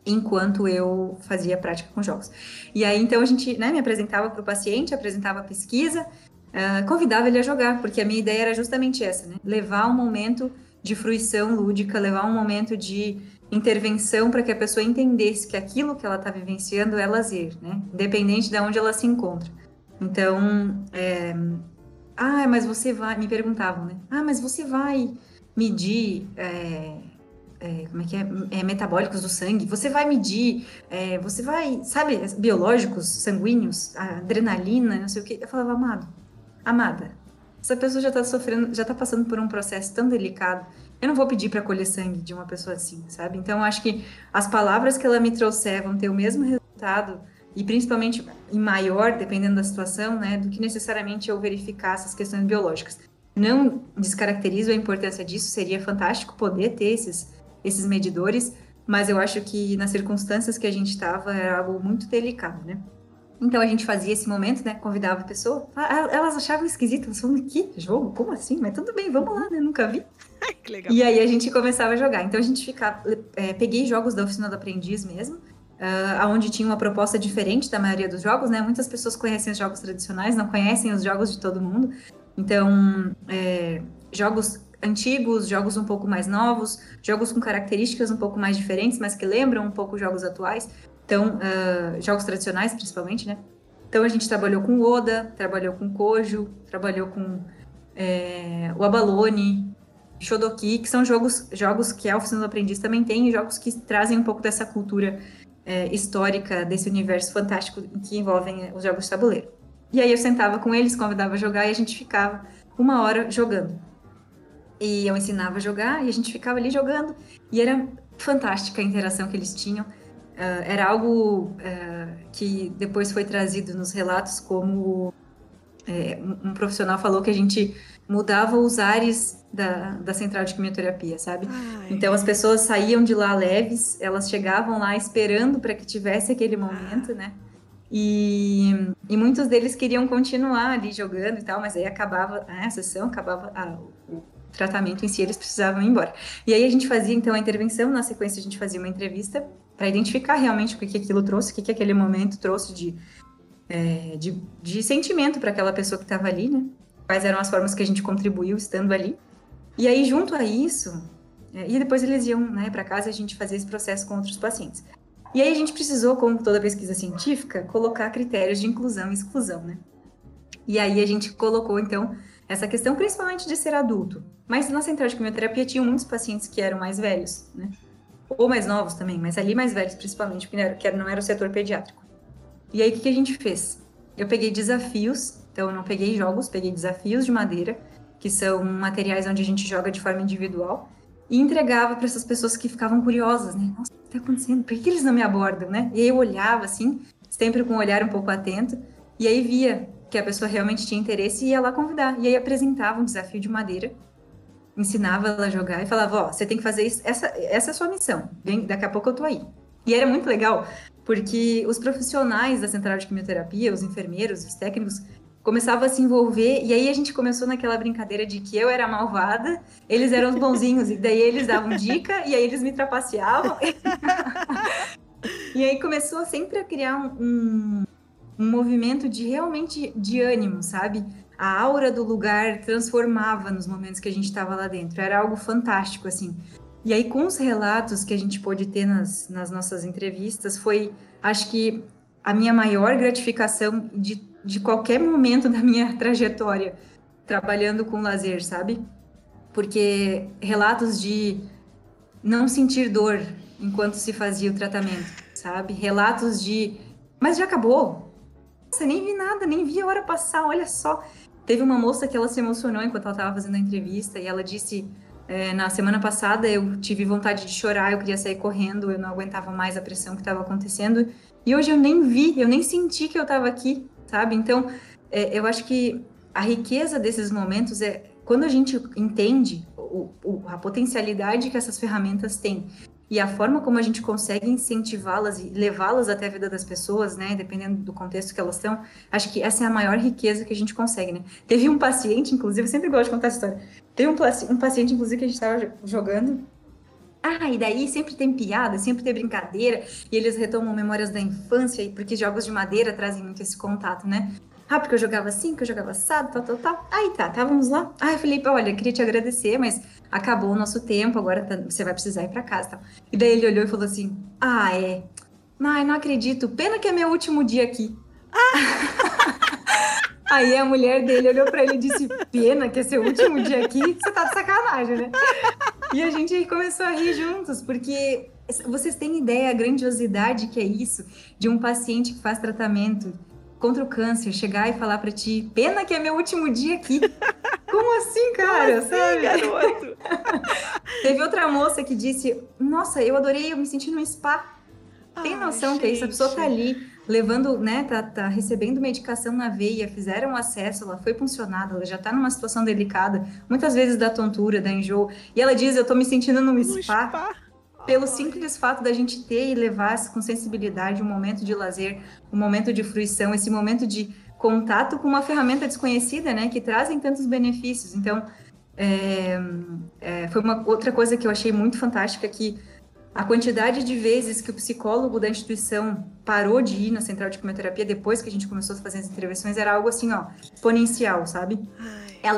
enquanto eu fazia a prática com jogos. E aí, então, a gente né, me apresentava para o paciente, apresentava a pesquisa, uh, convidava ele a jogar, porque a minha ideia era justamente essa, né, levar um momento de fruição lúdica, levar um momento de intervenção para que a pessoa entendesse que aquilo que ela está vivenciando é lazer, né, independente de onde ela se encontra. Então, é, ah, mas você vai. Me perguntavam, né? Ah, mas você vai medir. É, é, como é que é? é? Metabólicos do sangue. Você vai medir. É, você vai. Sabe, biológicos, sanguíneos, adrenalina, não sei o quê. Eu falava, amado, amada, essa pessoa já tá sofrendo, já tá passando por um processo tão delicado. Eu não vou pedir para colher sangue de uma pessoa assim, sabe? Então, acho que as palavras que ela me trouxer vão ter o mesmo resultado e principalmente em maior, dependendo da situação, né, do que necessariamente eu verificar essas questões biológicas. Não descaracterizo a importância disso, seria fantástico poder ter esses, esses medidores, mas eu acho que nas circunstâncias que a gente estava era algo muito delicado, né? Então a gente fazia esse momento, né? Convidava a pessoa. Ah, elas achavam esquisito, elas falavam, que jogo? Como assim? Mas tudo bem, vamos lá, né? Nunca vi. que legal. E aí a gente começava a jogar. Então a gente ficava. É, peguei jogos da oficina do aprendiz mesmo uh, onde tinha uma proposta diferente da maioria dos jogos, né? Muitas pessoas conhecem os jogos tradicionais, não conhecem os jogos de todo mundo. Então, é, jogos antigos, jogos um pouco mais novos, jogos com características um pouco mais diferentes, mas que lembram um pouco jogos atuais. Então, uh, jogos tradicionais, principalmente, né? Então, a gente trabalhou com Oda, trabalhou com Kojo, trabalhou com é, o Abalone, Shodoki, que são jogos, jogos que a Oficina do Aprendiz também tem, jogos que trazem um pouco dessa cultura é, histórica desse universo fantástico que envolvem é, os jogos de tabuleiro. E aí eu sentava com eles, convidava a jogar e a gente ficava uma hora jogando. E eu ensinava a jogar e a gente ficava ali jogando. E era fantástica a interação que eles tinham. Uh, era algo uh, que depois foi trazido nos relatos como é, um profissional falou que a gente mudava os ares da, da central de quimioterapia, sabe? Ai. Então as pessoas saíam de lá leves, elas chegavam lá esperando para que tivesse aquele momento, né? E, e, muitos deles queriam continuar ali jogando e tal, mas aí acabava né, a sessão, acabava a, o tratamento em si, eles precisavam ir embora. E aí a gente fazia então a intervenção, na sequência a gente fazia uma entrevista para identificar realmente o que, aquilo trouxe, o que, que aquele momento trouxe de, é, de, de sentimento para aquela pessoa que estava ali, né? quais eram as formas que a gente contribuiu estando ali. E aí, junto a isso, é, e depois eles iam né, para casa e a gente fazia esse processo com outros pacientes. E aí a gente precisou, como toda pesquisa científica, colocar critérios de inclusão e exclusão, né? E aí a gente colocou, então, essa questão principalmente de ser adulto. Mas na central de quimioterapia tinham muitos pacientes que eram mais velhos, né? Ou mais novos também, mas ali mais velhos principalmente, porque não era o setor pediátrico. E aí o que, a gente fez? Eu peguei desafios então, eu não peguei jogos, peguei desafios de madeira, que são materiais onde a gente joga de forma individual, e entregava para essas pessoas que ficavam curiosas, né? Nossa, o que está acontecendo? Por que eles não me abordam, né? E aí eu olhava assim, sempre com um olhar um pouco atento, e aí via que a pessoa realmente tinha interesse e ia lá convidar. E aí apresentava um desafio de madeira, ensinava ela a jogar e falava: Ó, oh, você tem que fazer isso, essa, essa é a sua missão, Vem, daqui a pouco eu tô aí. E era muito legal, porque os profissionais da central de quimioterapia, os enfermeiros, os técnicos, começava a se envolver, e aí a gente começou naquela brincadeira de que eu era malvada, eles eram os bonzinhos, e daí eles davam dica, e aí eles me trapaceavam. e aí começou sempre a criar um, um movimento de realmente de ânimo, sabe? A aura do lugar transformava nos momentos que a gente estava lá dentro, era algo fantástico, assim. E aí, com os relatos que a gente pôde ter nas, nas nossas entrevistas, foi, acho que a minha maior gratificação de, de qualquer momento da minha trajetória trabalhando com lazer, sabe? Porque relatos de não sentir dor enquanto se fazia o tratamento, sabe? Relatos de, mas já acabou. Nossa, nem vi nada, nem vi a hora passar, olha só. Teve uma moça que ela se emocionou enquanto ela estava fazendo a entrevista e ela disse: é, na semana passada eu tive vontade de chorar, eu queria sair correndo, eu não aguentava mais a pressão que estava acontecendo. E hoje eu nem vi, eu nem senti que eu estava aqui, sabe? Então, é, eu acho que a riqueza desses momentos é quando a gente entende o, o, a potencialidade que essas ferramentas têm e a forma como a gente consegue incentivá-las e levá-las até a vida das pessoas, né, dependendo do contexto que elas estão, acho que essa é a maior riqueza que a gente consegue, né. Teve um paciente, inclusive, eu sempre gosto de contar essa história, teve um, um paciente, inclusive, que a gente estava jogando, ah, e daí sempre tem piada, sempre tem brincadeira, e eles retomam memórias da infância, porque jogos de madeira trazem muito esse contato, né? Ah, porque eu jogava assim, que eu jogava assado, tal, tal, tal. Aí tá, tá, vamos lá. Ah, Felipe, olha, queria te agradecer, mas acabou o nosso tempo, agora tá, você vai precisar ir para casa, tal. E daí ele olhou e falou assim: Ah, é. Ai, não acredito. Pena que é meu último dia aqui. Aí a mulher dele olhou para ele e disse: Pena que é seu último dia aqui, você tá de sacanagem, né? E a gente começou a rir juntos, porque vocês têm ideia a grandiosidade que é isso de um paciente que faz tratamento contra o câncer chegar e falar para ti, pena que é meu último dia aqui. Como assim, cara? Como assim, garoto? Teve outra moça que disse, nossa, eu adorei, eu me senti num spa. Tem noção que é isso? A pessoa tá ali levando, né, tá, tá recebendo medicação na veia, fizeram acesso, ela foi funcionada, ela já tá numa situação delicada, muitas vezes da tontura, da enjoo, e ela diz, eu tô me sentindo num spa. spa pelo simples fato da gente ter e levar com sensibilidade um momento de lazer, um momento de fruição, esse momento de contato com uma ferramenta desconhecida, né, que trazem tantos benefícios. Então, é, é, foi uma outra coisa que eu achei muito fantástica que a quantidade de vezes que o psicólogo da instituição parou de ir na central de quimioterapia depois que a gente começou a fazer as intervenções era algo assim, ó, exponencial, sabe?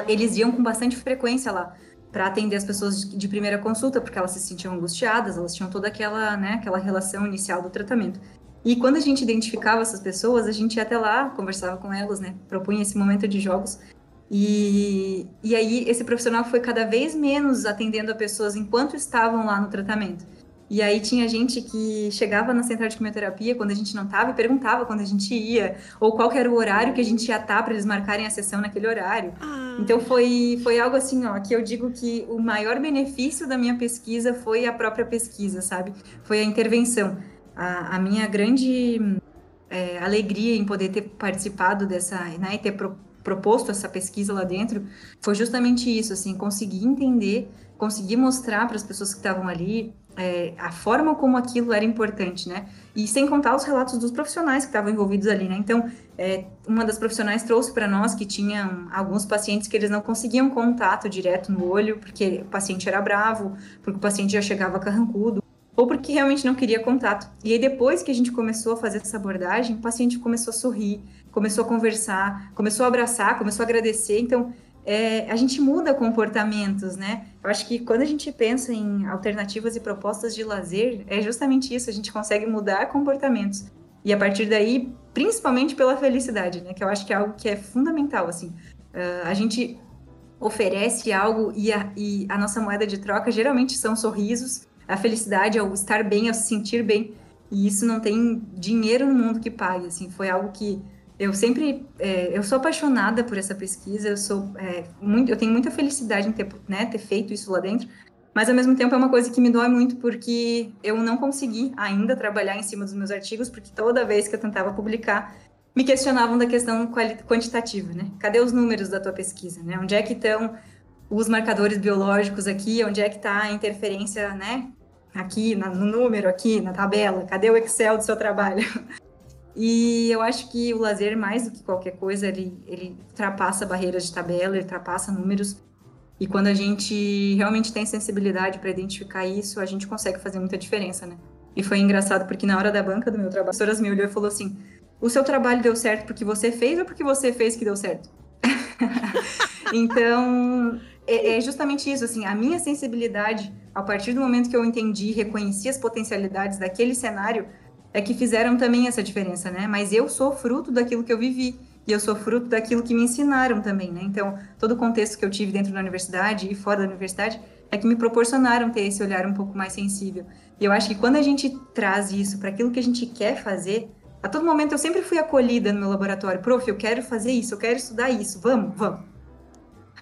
Eles iam com bastante frequência lá para atender as pessoas de, primeira consulta, porque elas se sentiam angustiadas, elas tinham toda aquela, né, aquela relação inicial do tratamento. E quando a gente identificava essas pessoas, a gente ia até lá, conversava com elas, né, propunha esse momento de jogos. E, e aí esse profissional foi cada vez menos atendendo a pessoas enquanto estavam lá no tratamento. E aí tinha gente que chegava na central de quimioterapia quando a gente não estava e perguntava quando a gente ia, ou qual era o horário que a gente ia estar tá para eles marcarem a sessão naquele horário. Ah. Então foi, foi algo assim, ó, que eu digo que o maior benefício da minha pesquisa foi a própria pesquisa, sabe? Foi a intervenção. A, a minha grande é, alegria em poder ter participado dessa, né, e ter pro, proposto essa pesquisa lá dentro, foi justamente isso, assim, conseguir entender, conseguir mostrar para as pessoas que estavam ali é, a forma como aquilo era importante, né? E sem contar os relatos dos profissionais que estavam envolvidos ali, né? Então, é, uma das profissionais trouxe para nós que tinham alguns pacientes que eles não conseguiam contato direto no olho, porque o paciente era bravo, porque o paciente já chegava carrancudo, ou porque realmente não queria contato. E aí, depois que a gente começou a fazer essa abordagem, o paciente começou a sorrir, começou a conversar, começou a abraçar, começou a agradecer. Então, é, a gente muda comportamentos, né? Eu acho que quando a gente pensa em alternativas e propostas de lazer, é justamente isso, a gente consegue mudar comportamentos. E a partir daí, principalmente pela felicidade, né? Que eu acho que é algo que é fundamental, assim. Uh, a gente oferece algo e a, e a nossa moeda de troca geralmente são sorrisos, a felicidade, ao estar bem, ao se sentir bem. E isso não tem dinheiro no mundo que pague, assim. Foi algo que eu sempre, é, eu sou apaixonada por essa pesquisa, eu sou é, muito, eu tenho muita felicidade em ter, né, ter feito isso lá dentro, mas ao mesmo tempo é uma coisa que me dói muito porque eu não consegui ainda trabalhar em cima dos meus artigos, porque toda vez que eu tentava publicar, me questionavam da questão quantitativa, né? Cadê os números da tua pesquisa, né? Onde é que estão os marcadores biológicos aqui? Onde é que está a interferência, né? Aqui, no número, aqui, na tabela. Cadê o Excel do seu trabalho? E eu acho que o lazer, mais do que qualquer coisa, ele, ele ultrapassa barreiras de tabela, ele ultrapassa números. E quando a gente realmente tem sensibilidade para identificar isso, a gente consegue fazer muita diferença, né? E foi engraçado porque na hora da banca do meu trabalho, a professora me olhou e falou assim: o seu trabalho deu certo porque você fez ou porque você fez que deu certo? então, é, é, justamente isso, assim, a minha sensibilidade, a partir do momento que eu entendi, reconheci as potencialidades daquele cenário, é que fizeram também essa diferença, né? Mas eu sou fruto daquilo que eu vivi. E eu sou fruto daquilo que me ensinaram também, né? Então, todo o contexto que eu tive dentro da universidade e fora da universidade é que me proporcionaram ter esse olhar um pouco mais sensível. E eu acho que quando a gente traz isso para aquilo que a gente quer fazer, a todo momento eu sempre fui acolhida no meu laboratório. Prof, eu quero fazer isso, eu quero estudar isso, vamos, vamos.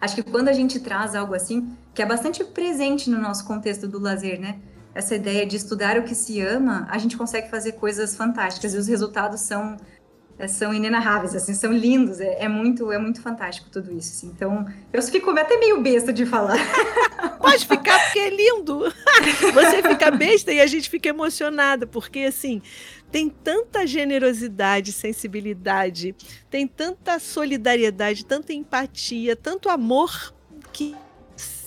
Acho que quando a gente traz algo assim, que é bastante presente no nosso contexto do lazer, né? Essa ideia de estudar o que se ama, a gente consegue fazer coisas fantásticas e os resultados são é, são inenarráveis, assim, são lindos, é, é, muito, é muito fantástico tudo isso, assim. Então, eu fico até meio besta de falar. Pode ficar, porque é lindo. Você fica besta e a gente fica emocionada, porque, assim, tem tanta generosidade, sensibilidade, tem tanta solidariedade, tanta empatia, tanto amor que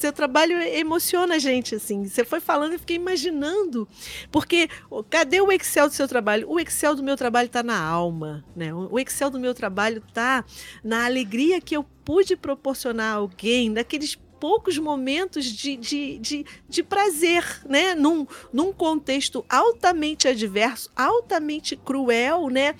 seu trabalho emociona a gente, assim. Você foi falando e fiquei imaginando. Porque cadê o Excel do seu trabalho? O Excel do meu trabalho está na alma, né? O Excel do meu trabalho está na alegria que eu pude proporcionar a alguém, naqueles poucos momentos de, de, de, de prazer, né? Num, num contexto altamente adverso, altamente cruel, né?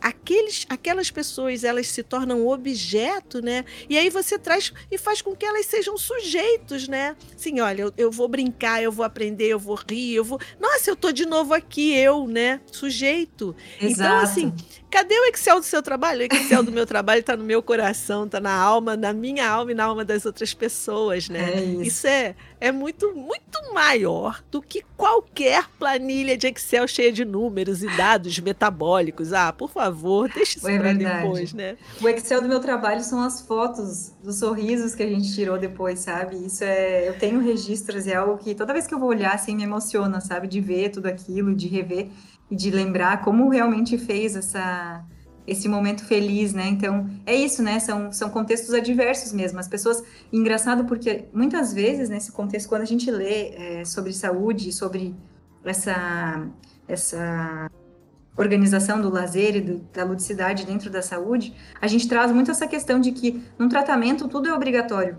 Aqueles, aquelas pessoas, elas se tornam objeto, né? E aí você traz e faz com que elas sejam sujeitos, né? Sim, olha, eu, eu vou brincar, eu vou aprender, eu vou rir, eu vou... Nossa, eu tô de novo aqui, eu, né? Sujeito. Exato. Então, assim, Cadê o Excel do seu trabalho? O Excel do meu trabalho está no meu coração, está na alma, na minha alma e na alma das outras pessoas, né? É isso. isso é, é muito, muito maior do que qualquer planilha de Excel cheia de números e dados metabólicos. Ah, por favor, deixe isso é para depois, né? O Excel do meu trabalho são as fotos dos sorrisos que a gente tirou depois, sabe? Isso é. Eu tenho registros, é algo que toda vez que eu vou olhar, assim, me emociona, sabe? De ver tudo aquilo, de rever e de lembrar como realmente fez essa esse momento feliz, né? Então, é isso, né? São, são contextos adversos mesmo. As pessoas, engraçado porque muitas vezes nesse contexto, quando a gente lê é, sobre saúde, sobre essa, essa organização do lazer e do, da ludicidade dentro da saúde, a gente traz muito essa questão de que num tratamento tudo é obrigatório,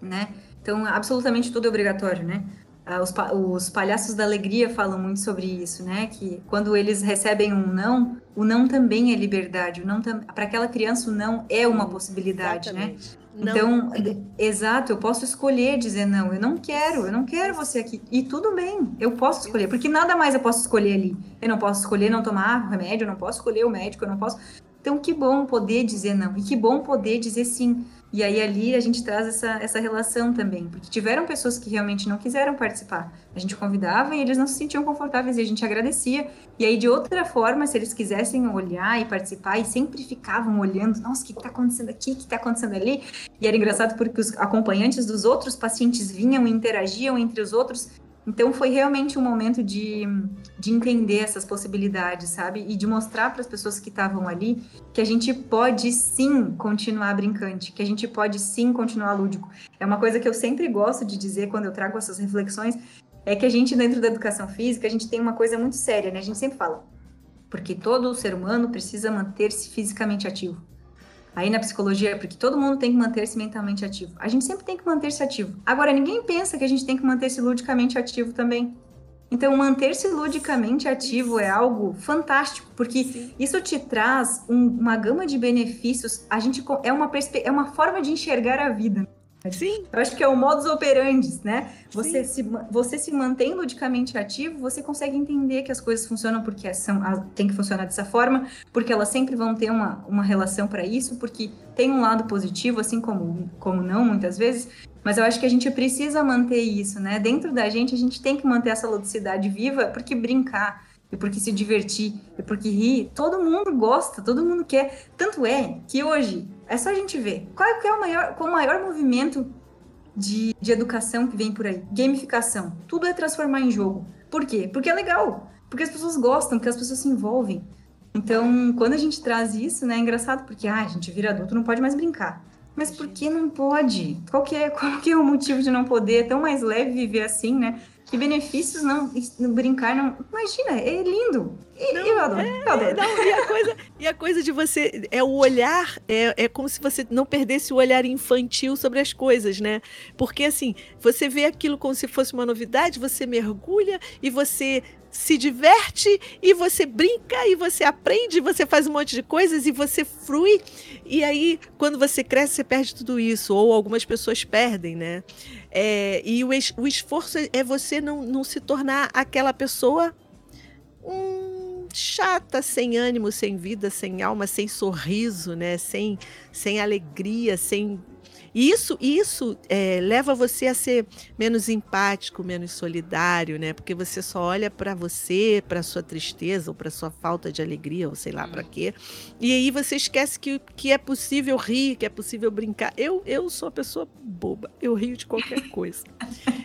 né? Então, absolutamente tudo é obrigatório, né? Ah, os, os, palhaços da alegria falam muito sobre isso, né? Que quando eles recebem um não, o não também é liberdade. O não para aquela criança o não é uma possibilidade, né? Exatamente. né? Então, não. exato, eu posso escolher dizer não, eu não quero, eu não quero você aqui. E tudo bem, eu posso escolher, porque nada mais eu posso escolher ali. Eu não posso escolher não tomar remédio, eu não posso escolher o médico, eu não posso. Então, que bom poder dizer não, e que bom poder dizer sim. E aí ali a gente traz essa, essa relação também, porque tiveram pessoas que realmente não quiseram participar. A gente convidava e eles não se sentiam confortáveis e a gente agradecia. E aí de outra forma, se eles quisessem olhar e participar e sempre ficavam olhando, nossa, o que está acontecendo aqui, o que está acontecendo ali? E era engraçado porque os acompanhantes dos outros pacientes vinham e interagiam entre os outros então foi realmente um momento de, de entender essas possibilidades, sabe? E de mostrar para as pessoas que estavam ali que a gente pode sim continuar brincante, que a gente pode sim continuar lúdico. É uma coisa que eu sempre gosto de dizer quando eu trago essas reflexões, é que a gente dentro da educação física, a gente tem uma coisa muito séria, né? A gente sempre fala, porque todo ser humano precisa manter-se fisicamente ativo. Aí na psicologia é porque todo mundo tem que manter-se mentalmente ativo. A gente sempre tem que manter-se ativo. Agora, ninguém pensa que a gente tem que manter-se ludicamente ativo também. Então, manter-se ludicamente ativo é algo fantástico, porque isso te traz um, uma gama de benefícios. A gente é uma, é uma forma de enxergar a vida. Sim. Eu acho que é o modus operandi, né? Você se, você se mantém ludicamente ativo, você consegue entender que as coisas funcionam porque são, tem que funcionar dessa forma, porque elas sempre vão ter uma, uma relação para isso, porque tem um lado positivo, assim como, como não, muitas vezes. Mas eu acho que a gente precisa manter isso, né? Dentro da gente, a gente tem que manter essa ludicidade viva, porque brincar, e porque se divertir, e porque rir, todo mundo gosta, todo mundo quer. Tanto é que hoje é só a gente ver qual é, é o maior, qual é o maior movimento de, de educação que vem por aí. Gamificação. Tudo é transformar em jogo. Por quê? Porque é legal. Porque as pessoas gostam, porque as pessoas se envolvem. Então, quando a gente traz isso, né, é engraçado, porque ah, a gente vira adulto, não pode mais brincar. Mas por que não pode? Qual que, é, qual que é o motivo de não poder? É tão mais leve viver assim, né? Que benefícios não, brincar não. Imagina, é lindo. E, não, eu adoro. É, eu adoro. Não, e, a coisa, e a coisa de você. É o olhar, é, é como se você não perdesse o olhar infantil sobre as coisas, né? Porque assim, você vê aquilo como se fosse uma novidade, você mergulha e você se diverte e você brinca e você aprende, você faz um monte de coisas e você frui. E aí, quando você cresce, você perde tudo isso. Ou algumas pessoas perdem, né? É, e o, es, o esforço é você não, não se tornar aquela pessoa hum, chata, sem ânimo, sem vida, sem alma, sem sorriso, né? Sem, sem alegria, sem e isso, isso é, leva você a ser menos empático, menos solidário, né? Porque você só olha para você, para sua tristeza ou para sua falta de alegria, ou sei lá para quê. E aí você esquece que, que é possível rir, que é possível brincar. Eu, eu sou uma pessoa boba, eu rio de qualquer coisa.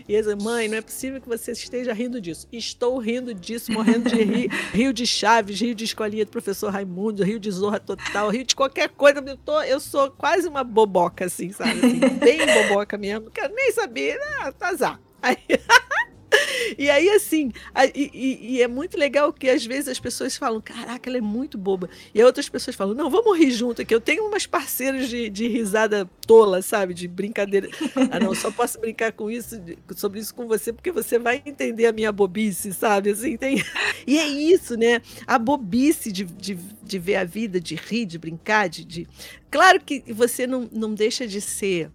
E essa mãe, não é possível que você esteja rindo disso. Estou rindo disso, morrendo de rir. Rio de Chaves, rio de escolinha do professor Raimundo, rio de Zorra Total, rio de qualquer coisa. Eu, tô, eu sou quase uma boboca, assim, sabe? Assim, bem boboca mesmo, quero nem saber, né? Tazar. Aí... E aí, assim, a, e, e, é muito legal que às vezes as pessoas falam: caraca, ela é muito boba. E outras pessoas falam: não, vamos rir junto aqui. Eu tenho umas parceiras de, de risada tola, sabe? De brincadeira. Ah, não, só posso brincar com isso, sobre isso com você, porque você vai entender a minha bobice, sabe? Assim, tem... E é isso, né? A bobice de, de, de ver a vida, de rir, de brincar, de. de... Claro que você não, não deixa de ser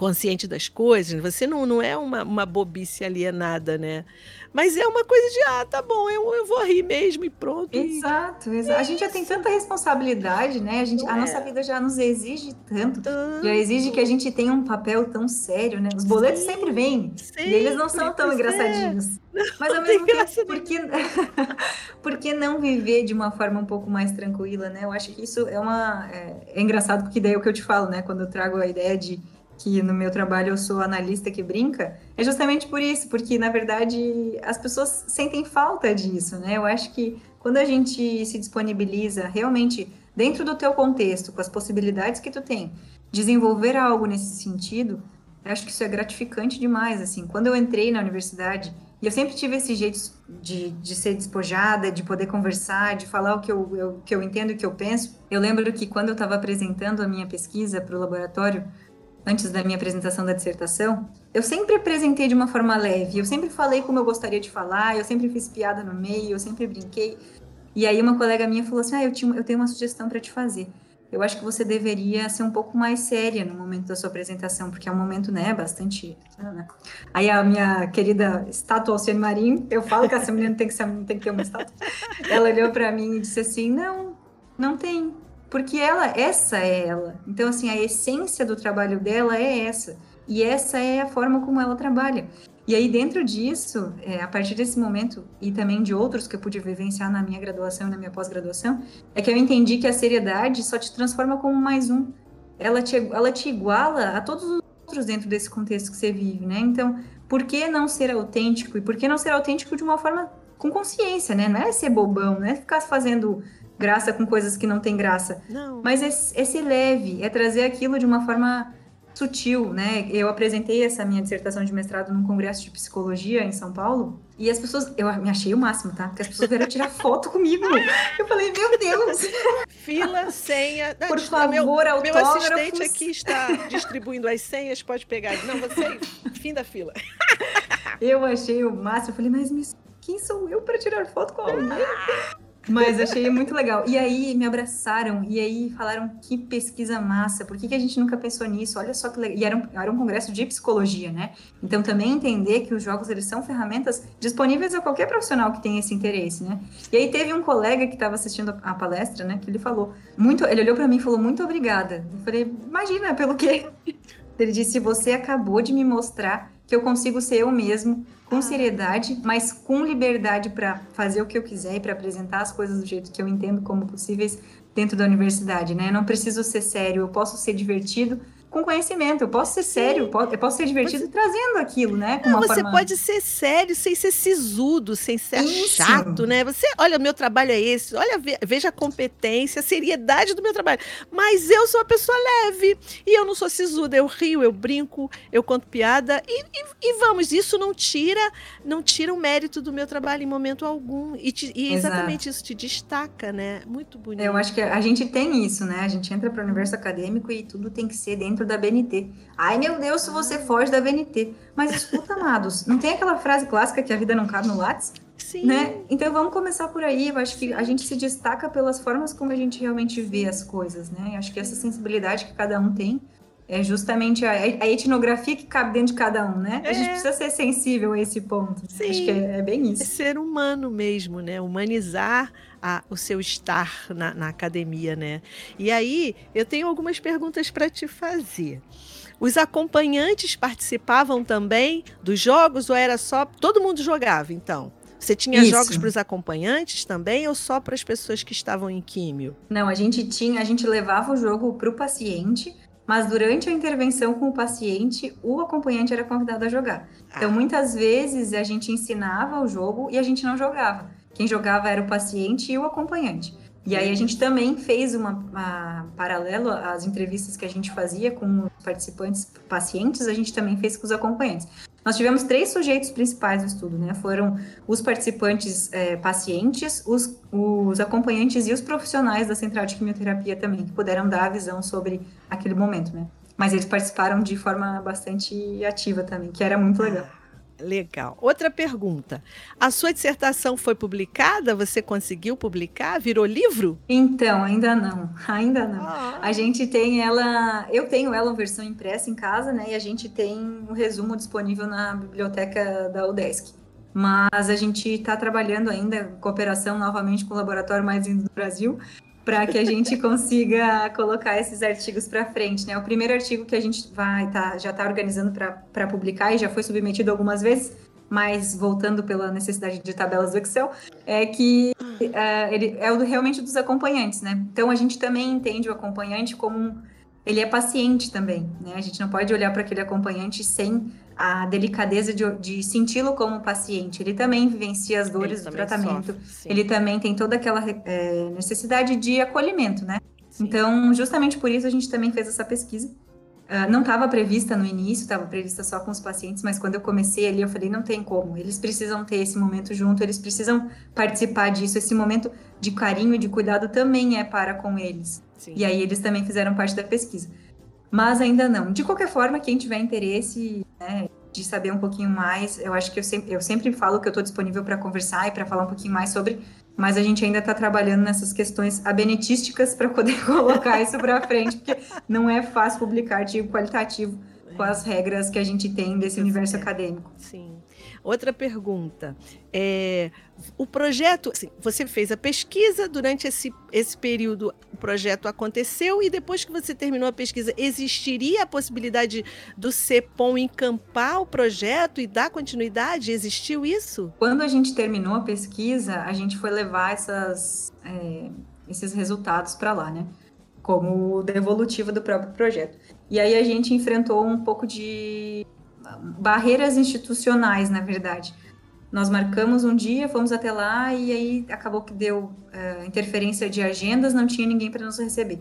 consciente das coisas, você não, não é uma, uma bobice alienada, né? Mas é uma coisa de, ah, tá bom, eu, eu vou rir mesmo e pronto. Exato, exato. A gente já tem tanta responsabilidade, né? A, gente, a é. nossa vida já nos exige tanto, tanto, já exige que a gente tenha um papel tão sério, né? Os boletos Sim, sempre vêm, sempre, e eles não são tão engraçadinhos. Não, Mas ao mesmo tempo, por que, por que não viver de uma forma um pouco mais tranquila, né? Eu acho que isso é uma... É, é engraçado, porque daí é o que eu te falo, né? Quando eu trago a ideia de que no meu trabalho eu sou analista que brinca, é justamente por isso, porque na verdade as pessoas sentem falta disso, né? Eu acho que quando a gente se disponibiliza realmente dentro do teu contexto, com as possibilidades que tu tem, desenvolver algo nesse sentido, acho que isso é gratificante demais, assim. Quando eu entrei na universidade, e eu sempre tive esse jeito de, de ser despojada, de poder conversar, de falar o que eu, eu que eu entendo e o que eu penso. Eu lembro que quando eu estava apresentando a minha pesquisa para o laboratório, antes da minha apresentação da dissertação, eu sempre apresentei de uma forma leve, eu sempre falei como eu gostaria de falar, eu sempre fiz piada no meio, eu sempre brinquei. E aí uma colega minha falou assim: "Ah, eu, tinha, eu tenho uma sugestão para te fazer. Eu acho que você deveria ser um pouco mais séria no momento da sua apresentação, porque é um momento, né, bastante. Né? Aí a minha querida estátua Alciane Marim, eu falo que essa menina tem que, ser, tem que ter uma estátua. Ela olhou para mim e disse assim: Não, não tem porque ela, essa é ela. Então, assim, a essência do trabalho dela é essa. E essa é a forma como ela trabalha. E aí, dentro disso, é, a partir desse momento, e também de outros que eu pude vivenciar na minha graduação e na minha pós-graduação, é que eu entendi que a seriedade só te transforma como mais um. Ela te, ela te iguala a todos os outros dentro desse contexto que você vive, né? Então, por que não ser autêntico? E por que não ser autêntico de uma forma com consciência, né? Não é ser bobão, não é ficar fazendo graça com coisas que não tem graça. Não. Mas esse, esse leve é trazer aquilo de uma forma sutil, né? Eu apresentei essa minha dissertação de mestrado num congresso de psicologia em São Paulo e as pessoas, eu me achei o máximo, tá? Porque as pessoas vieram tirar foto comigo. Eu falei, meu Deus! Fila, senha. Por favor, meu, meu assistente aqui está distribuindo as senhas, pode pegar. Não, você, fim da fila. Eu achei o máximo. Eu falei, mas quem sou eu para tirar foto com alguém? Mas achei muito legal. E aí me abraçaram e aí falaram que pesquisa massa, por que, que a gente nunca pensou nisso? Olha só que legal. E era um, era um congresso de psicologia, né? Então também entender que os jogos eles são ferramentas disponíveis a qualquer profissional que tenha esse interesse, né? E aí teve um colega que estava assistindo a palestra, né? Que ele falou muito, ele olhou para mim e falou muito obrigada. Eu falei, imagina, pelo quê? Ele disse: você acabou de me mostrar que eu consigo ser eu mesmo com seriedade, mas com liberdade para fazer o que eu quiser e para apresentar as coisas do jeito que eu entendo como possíveis dentro da universidade, né? Eu não preciso ser sério, eu posso ser divertido com conhecimento. Eu posso ser sério, eu posso ser divertido você... trazendo aquilo, né? Não, você forma... pode ser sério sem ser sisudo, sem ser Isso. chato, né? Você, olha, meu trabalho é esse, olha, veja a competência, a seriedade do meu trabalho. Mas eu sou uma pessoa leve e eu não sou sisuda, eu rio, eu brinco, eu conto piada e, e, e vamos, isso não tira, não tira o mérito do meu trabalho em momento algum. E, te, e exatamente isso te destaca, né? Muito bonito. Eu acho que a gente tem isso, né? A gente entra para o universo acadêmico e tudo tem que ser dentro dentro da BNT. Ai, meu Deus, se você foge da BNT. Mas escuta, amados, não tem aquela frase clássica que a vida não cabe no Lattes? Sim. Né? Então vamos começar por aí. Eu acho que a gente se destaca pelas formas como a gente realmente vê as coisas, né? Eu acho que essa sensibilidade que cada um tem é justamente a, a, etnografia que cabe dentro de cada um, né? É. A gente é. precisa ser sensível a esse ponto. Sim. Acho que é, é bem isso. É ser humano mesmo, né? Humanizar a, o seu estar na, na academia, né? E aí, eu tenho algumas perguntas para te fazer. Os acompanhantes participavam também dos jogos ou era só todo mundo jogava, então? Você tinha Isso. jogos para os acompanhantes também ou só para as pessoas que estavam em químio? Não, a gente tinha, a gente levava o jogo para o paciente mas durante a intervenção com o paciente, o acompanhante era convidado a jogar. Então, ah. muitas vezes a gente ensinava o jogo e a gente não jogava. Quem jogava era o paciente e o acompanhante. E aí a gente também fez uma, uma paralelo às entrevistas que a gente fazia com os participantes pacientes, a gente também fez com os acompanhantes. Nós tivemos três sujeitos principais do estudo, né? Foram os participantes é, pacientes, os, os acompanhantes e os profissionais da central de quimioterapia também, que puderam dar a visão sobre aquele momento, né? Mas eles participaram de forma bastante ativa também, que era muito legal. Legal. Outra pergunta. A sua dissertação foi publicada? Você conseguiu publicar? Virou livro? Então, ainda não. Ainda não. Ah. A gente tem ela. Eu tenho ela em versão impressa em casa, né? E a gente tem um resumo disponível na biblioteca da UDESC. Mas a gente está trabalhando ainda em cooperação novamente com o laboratório mais lindo do Brasil para que a gente consiga colocar esses artigos para frente, né? O primeiro artigo que a gente vai tá, já está organizando para publicar e já foi submetido algumas vezes, mas voltando pela necessidade de tabelas do Excel, é que uh, ele é o realmente dos acompanhantes, né? Então a gente também entende o acompanhante como um, ele é paciente também, né? A gente não pode olhar para aquele acompanhante sem a delicadeza de, de senti-lo como paciente. Ele também vivencia as dores do tratamento. Sofre, ele também tem toda aquela é, necessidade de acolhimento, né? Sim. Então, justamente por isso a gente também fez essa pesquisa. Uh, não estava prevista no início, estava prevista só com os pacientes, mas quando eu comecei ali, eu falei, não tem como. Eles precisam ter esse momento junto, eles precisam participar disso. Esse momento de carinho e de cuidado também é para com eles. Sim. E aí eles também fizeram parte da pesquisa mas ainda não. De qualquer forma, quem tiver interesse né, de saber um pouquinho mais, eu acho que eu sempre, eu sempre falo que eu estou disponível para conversar e para falar um pouquinho mais sobre, mas a gente ainda está trabalhando nessas questões abenetísticas para poder colocar isso para frente, porque não é fácil publicar artigo qualitativo com as regras que a gente tem desse universo acadêmico. Sim. Outra pergunta. É, o projeto, assim, você fez a pesquisa, durante esse, esse período o projeto aconteceu e depois que você terminou a pesquisa, existiria a possibilidade do CEPOM encampar o projeto e dar continuidade? Existiu isso? Quando a gente terminou a pesquisa, a gente foi levar essas, é, esses resultados para lá, né? Como devolutiva do próprio projeto. E aí a gente enfrentou um pouco de barreiras institucionais, na verdade. Nós marcamos um dia, fomos até lá e aí acabou que deu uh, interferência de agendas, não tinha ninguém para nos receber.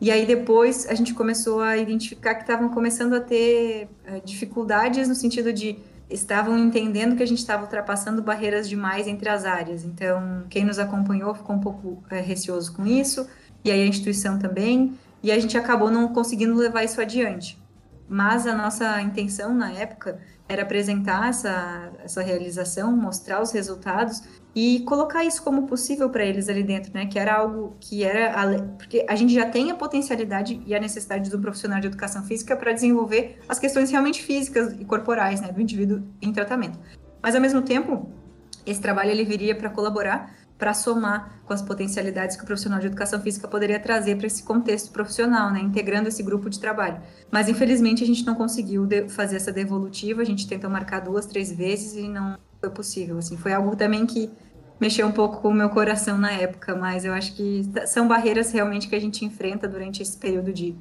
E aí depois a gente começou a identificar que estavam começando a ter uh, dificuldades no sentido de estavam entendendo que a gente estava ultrapassando barreiras demais entre as áreas. Então, quem nos acompanhou ficou um pouco uh, receoso com isso, e aí a instituição também, e a gente acabou não conseguindo levar isso adiante mas a nossa intenção na época era apresentar essa, essa realização, mostrar os resultados e colocar isso como possível para eles ali dentro, né? Que era algo que era porque a gente já tem a potencialidade e a necessidade do profissional de educação física para desenvolver as questões realmente físicas e corporais, né, do indivíduo em tratamento. Mas ao mesmo tempo, esse trabalho ele viria para colaborar para somar com as potencialidades que o profissional de educação física poderia trazer para esse contexto profissional, né, integrando esse grupo de trabalho. Mas infelizmente a gente não conseguiu fazer essa devolutiva, a gente tentou marcar duas, três vezes e não foi possível. Assim, foi algo também que mexeu um pouco com o meu coração na época, mas eu acho que são barreiras realmente que a gente enfrenta durante esse período de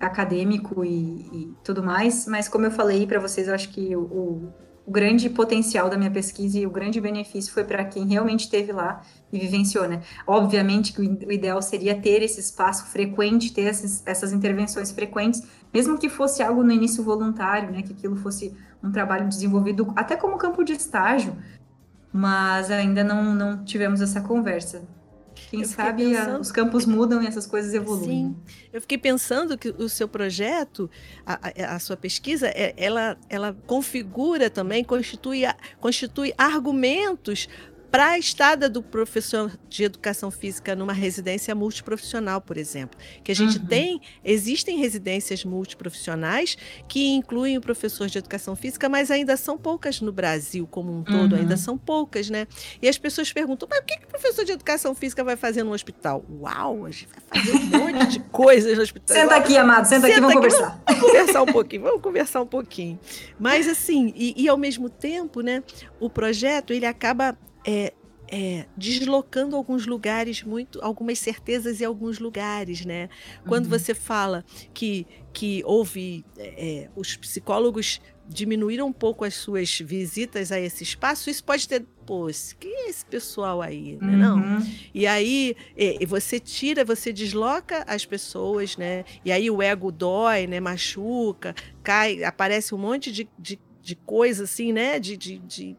acadêmico e, e tudo mais. Mas como eu falei para vocês, eu acho que o, o grande potencial da minha pesquisa e o grande benefício foi para quem realmente esteve lá e vivenciou, né? Obviamente que o ideal seria ter esse espaço frequente, ter essas, essas intervenções frequentes, mesmo que fosse algo no início voluntário, né? Que aquilo fosse um trabalho desenvolvido até como campo de estágio, mas ainda não, não tivemos essa conversa. Quem sabe pensando... a, os campos mudam e essas coisas evoluem. Sim, né? eu fiquei pensando que o seu projeto, a, a, a sua pesquisa, é, ela, ela configura também, constitui, constitui argumentos para a estada do professor de educação física numa residência multiprofissional, por exemplo. Que a gente uhum. tem, existem residências multiprofissionais que incluem o professor de educação física, mas ainda são poucas no Brasil como um todo, uhum. ainda são poucas, né? E as pessoas perguntam, mas o que, que o professor de educação física vai fazer no hospital? Uau, a gente vai fazer um monte de coisas no hospital. Senta aqui, amado, senta, senta aqui, vamos aqui, conversar. Vamos, vamos conversar um pouquinho, vamos conversar um pouquinho. Mas assim, e, e ao mesmo tempo, né, o projeto ele acaba é, é, deslocando alguns lugares muito, algumas certezas em alguns lugares, né? Quando uhum. você fala que que houve é, os psicólogos diminuíram um pouco as suas visitas a esse espaço, isso pode ter, pô, que é esse pessoal aí, né? Uhum. Não. E aí é, você tira, você desloca as pessoas, né? E aí o ego dói, né? Machuca, cai, aparece um monte de, de, de coisa assim, né? de, de, de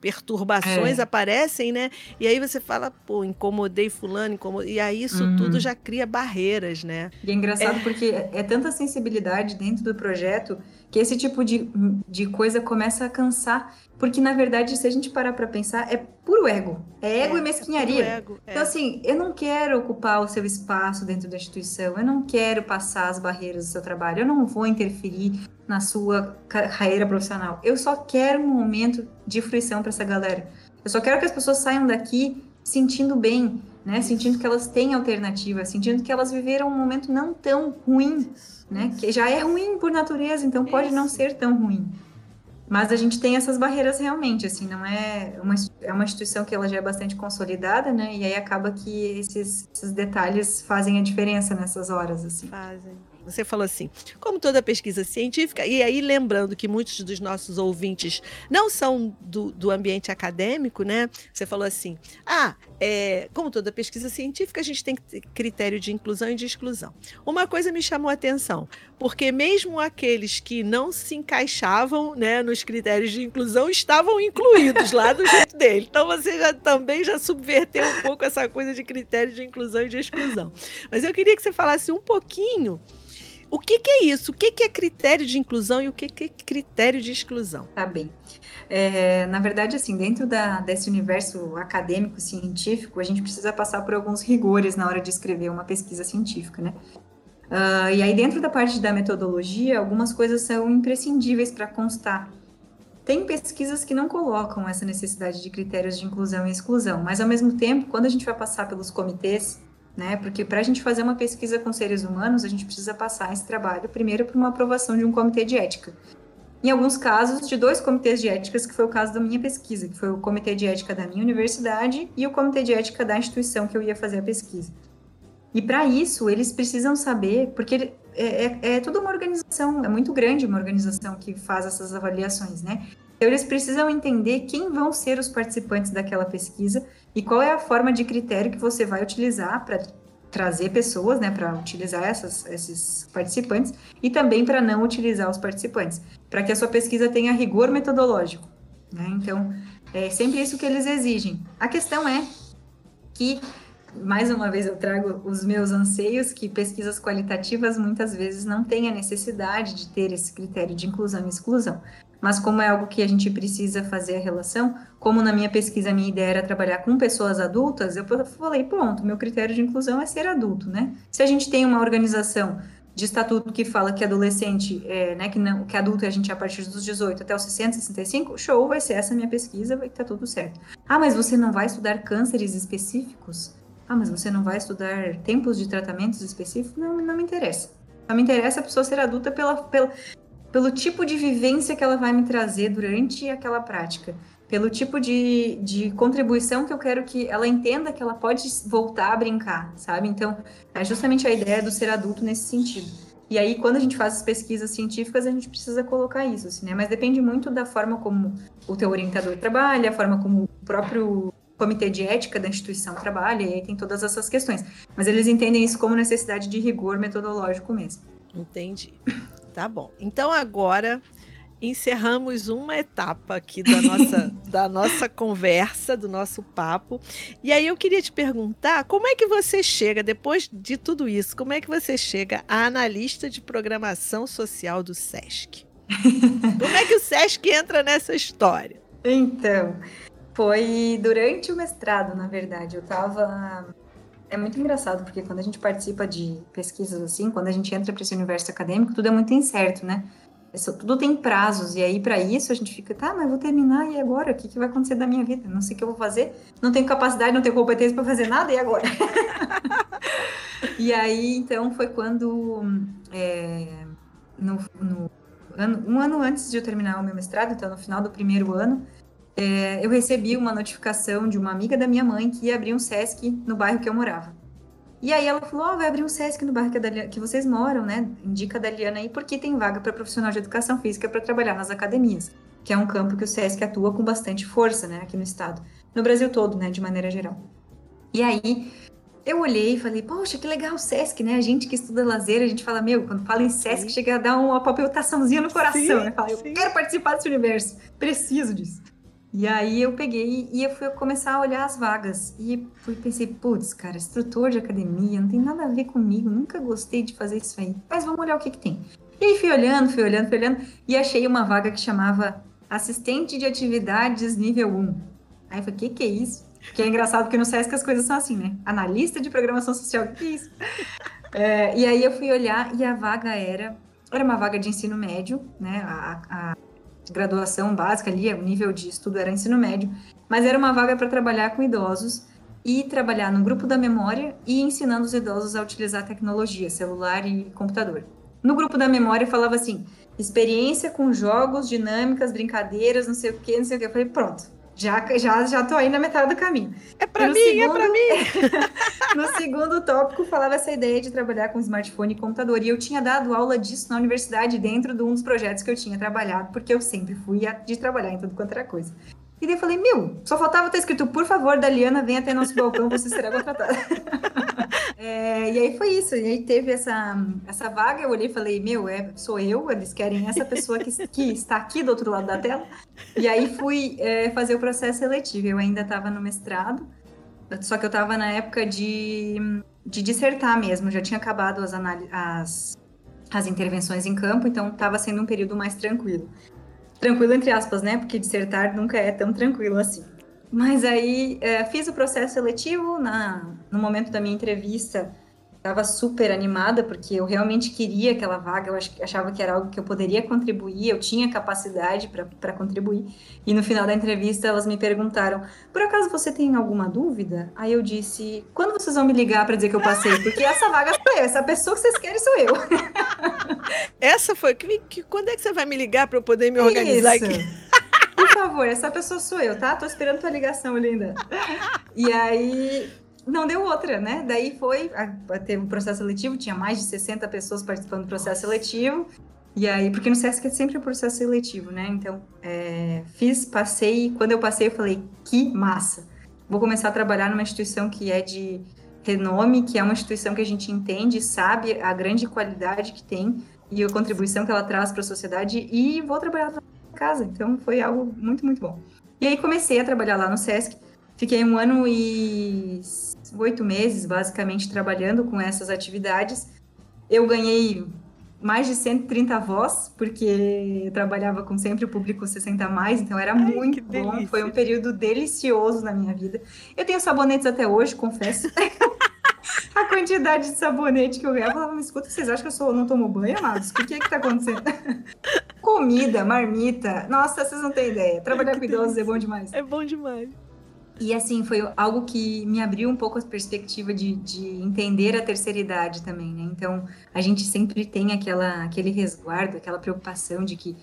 perturbações é. aparecem, né? E aí você fala, pô, incomodei fulano, incomodei. E aí isso uhum. tudo já cria barreiras, né? E é engraçado é. porque é tanta sensibilidade dentro do projeto que esse tipo de, de coisa começa a cansar. Porque, na verdade, se a gente parar para pensar, é puro ego. É ego é, e mesquinharia. É ego, então, assim, eu não quero ocupar o seu espaço dentro da instituição, eu não quero passar as barreiras do seu trabalho, eu não vou interferir na sua carreira profissional. Eu só quero um momento de fruição para essa galera. Eu só quero que as pessoas saiam daqui sentindo bem, né? Sentindo que elas têm alternativa, sentindo que elas viveram um momento não tão ruim, né? Que já é ruim por natureza, então pode não ser tão ruim. Mas a gente tem essas barreiras realmente, assim, não é uma, é uma instituição que ela já é bastante consolidada, né? E aí acaba que esses, esses detalhes fazem a diferença nessas horas, assim. Fazem. Você falou assim, como toda pesquisa científica, e aí lembrando que muitos dos nossos ouvintes não são do, do ambiente acadêmico, né? Você falou assim, ah, é, como toda pesquisa científica, a gente tem critério de inclusão e de exclusão. Uma coisa me chamou a atenção, porque mesmo aqueles que não se encaixavam né, nos critérios de inclusão estavam incluídos lá do jeito dele. Então você já também já subverteu um pouco essa coisa de critério de inclusão e de exclusão. Mas eu queria que você falasse um pouquinho o que, que, é isso? O que, que, é critério de inclusão e o que, que é critério de exclusão? Tá bem. É, na verdade, assim, dentro da, desse universo acadêmico científico, a gente precisa passar por alguns rigores na hora de escrever uma pesquisa científica, né? Uh, e aí, dentro da parte da metodologia, algumas coisas são imprescindíveis para constar. Tem pesquisas que não colocam essa necessidade de critérios de inclusão e exclusão, mas ao mesmo tempo, quando a gente vai passar pelos comitês né? Porque para a gente fazer uma pesquisa com seres humanos, a gente precisa passar esse trabalho primeiro por uma aprovação de um comitê de ética. Em alguns casos, de dois comitês de éticas, que foi o caso da minha pesquisa, que foi o comitê de ética da minha universidade e o comitê de ética da instituição que eu ia fazer a pesquisa. E para isso, eles precisam saber, porque é, é, é toda uma organização, é muito grande uma organização que faz essas avaliações, né? Então, eles precisam entender quem vão ser os participantes daquela pesquisa e qual é a forma de critério que você vai utilizar para trazer pessoas, né, para utilizar essas, esses participantes e também para não utilizar os participantes, para que a sua pesquisa tenha rigor metodológico. Né? Então, é sempre isso que eles exigem. A questão é que, mais uma vez, eu trago os meus anseios, que pesquisas qualitativas muitas vezes não têm a necessidade de ter esse critério de inclusão e exclusão mas como é algo que a gente precisa fazer a relação, como na minha pesquisa a minha ideia era trabalhar com pessoas adultas, eu falei, pronto, meu critério de inclusão é ser adulto, né? Se a gente tem uma organização de estatuto que fala que adolescente, é, né, que, não, que adulto é a gente a partir dos 18 até os 60, 65, show, vai ser essa minha pesquisa, vai estar tá tudo certo. Ah, mas você não vai estudar cânceres específicos? Ah, mas você não vai estudar tempos de tratamentos específicos? Não, não me interessa. Só me interessa a pessoa ser adulta pela, pela, pelo tipo de vivência que ela vai me trazer durante aquela prática, pelo tipo de, de contribuição que eu quero que ela entenda que ela pode voltar a brincar, sabe? Então, é justamente a ideia do ser adulto nesse sentido. E aí, quando a gente faz as pesquisas científicas, a gente precisa colocar isso, assim, né? Mas depende muito da forma como o teu orientador trabalha, a forma como o próprio comitê de ética da instituição trabalha, e aí tem todas essas questões. Mas eles entendem isso como necessidade de rigor metodológico mesmo. Entendi. Tá bom. Então agora encerramos uma etapa aqui da nossa, da nossa conversa, do nosso papo. E aí eu queria te perguntar, como é que você chega, depois de tudo isso, como é que você chega a analista de programação social do SESC? como é que o SESC entra nessa história? Então, foi durante o mestrado, na verdade. Eu estava é muito engraçado, porque quando a gente participa de pesquisas assim, quando a gente entra para esse universo acadêmico, tudo é muito incerto, né? Isso, tudo tem prazos, e aí para isso a gente fica, tá, mas vou terminar, e agora? O que, que vai acontecer da minha vida? Não sei o que eu vou fazer, não tenho capacidade, não tenho competência para fazer nada, e agora? e aí, então, foi quando, é, no, no ano, um ano antes de eu terminar o meu mestrado, então no final do primeiro ano, é, eu recebi uma notificação de uma amiga da minha mãe que ia abrir um SESC no bairro que eu morava. E aí ela falou, oh, vai abrir um SESC no bairro que, que vocês moram, né? Indica a Daliana aí, porque tem vaga para profissional de educação física para trabalhar nas academias, que é um campo que o SESC atua com bastante força, né, aqui no estado. No Brasil todo, né, de maneira geral. E aí, eu olhei e falei, poxa, que legal o SESC, né? A gente que estuda lazer, a gente fala, meu, quando fala em SESC, sim. chega a dar uma palpitaçãozinha no coração, sim, né? Fala, eu quero participar desse universo, preciso disso. E aí eu peguei e eu fui começar a olhar as vagas. E fui pensei, putz, cara, instrutor de academia, não tem nada a ver comigo, nunca gostei de fazer isso aí. Mas vamos olhar o que, que tem. E aí fui olhando, fui olhando, fui olhando, e achei uma vaga que chamava Assistente de Atividades Nível 1. Aí eu falei, o que, que é isso? Que é engraçado porque no SESC as coisas são assim, né? Analista de programação social, o que, é isso? É, e aí eu fui olhar e a vaga era, era uma vaga de ensino médio, né? A, a graduação básica ali, o nível de estudo era ensino médio, mas era uma vaga para trabalhar com idosos e trabalhar no grupo da memória e ensinando os idosos a utilizar tecnologia, celular e computador. No grupo da memória falava assim: experiência com jogos, dinâmicas, brincadeiras, não sei o que, não sei o que. Eu falei, pronto, já, já, já tô aí na metade do caminho. É para mim, segundo, é para mim. no segundo tópico falava essa ideia de trabalhar com smartphone e computador. E eu tinha dado aula disso na universidade dentro de um dos projetos que eu tinha trabalhado, porque eu sempre fui de trabalhar em tudo quanto era coisa. E daí eu falei, meu, só faltava ter escrito, por favor, Daliana, venha até nosso balcão, você será contratada. é, e aí foi isso, e aí teve essa, essa vaga, eu olhei e falei, meu, é, sou eu, eles querem essa pessoa que, que está aqui do outro lado da tela. E aí fui é, fazer o processo seletivo, eu ainda estava no mestrado, só que eu estava na época de, de dissertar mesmo, já tinha acabado as, as, as intervenções em campo, então estava sendo um período mais tranquilo. Tranquilo entre aspas, né? Porque dissertar nunca é tão tranquilo assim. Mas aí é, fiz o processo seletivo, na, no momento da minha entrevista estava super animada, porque eu realmente queria aquela vaga, eu achava que era algo que eu poderia contribuir, eu tinha capacidade para contribuir. E no final da entrevista elas me perguntaram: por acaso você tem alguma dúvida? Aí eu disse: quando vocês vão me ligar para dizer que eu passei? Porque essa vaga sou eu, essa pessoa que vocês querem sou eu. Essa foi. Que, que, quando é que você vai me ligar para eu poder me organizar Isso. aqui? Por favor, essa pessoa sou eu, tá? Tô esperando tua ligação, linda. E aí não deu outra, né? Daí foi, teve um processo seletivo, tinha mais de 60 pessoas participando do processo seletivo. E aí, porque no SESC é sempre um processo seletivo, né? Então, é, fiz, passei, quando eu passei, eu falei, que massa! Vou começar a trabalhar numa instituição que é de renome, que é uma instituição que a gente entende, sabe a grande qualidade que tem e a contribuição que ela traz para a sociedade, e vou trabalhar casa. Então, foi algo muito, muito bom. E aí, comecei a trabalhar lá no SESC. Fiquei um ano e oito meses, basicamente, trabalhando com essas atividades. Eu ganhei mais de 130 voz, porque eu trabalhava com sempre o público 60 a mais, então era Ai, muito bom. Delícia. Foi um período delicioso na minha vida. Eu tenho sabonetes até hoje, confesso. a quantidade de sabonete que eu ganhava, eu falava, escuta, vocês acham que eu sou, não tomo banho, amados? O que é que tá acontecendo? Comida, marmita, nossa, vocês não têm ideia. Trabalhar com idosos é bom demais. É bom demais. E assim, foi algo que me abriu um pouco a perspectiva de, de entender a terceira idade também, né? Então, a gente sempre tem aquela, aquele resguardo, aquela preocupação de que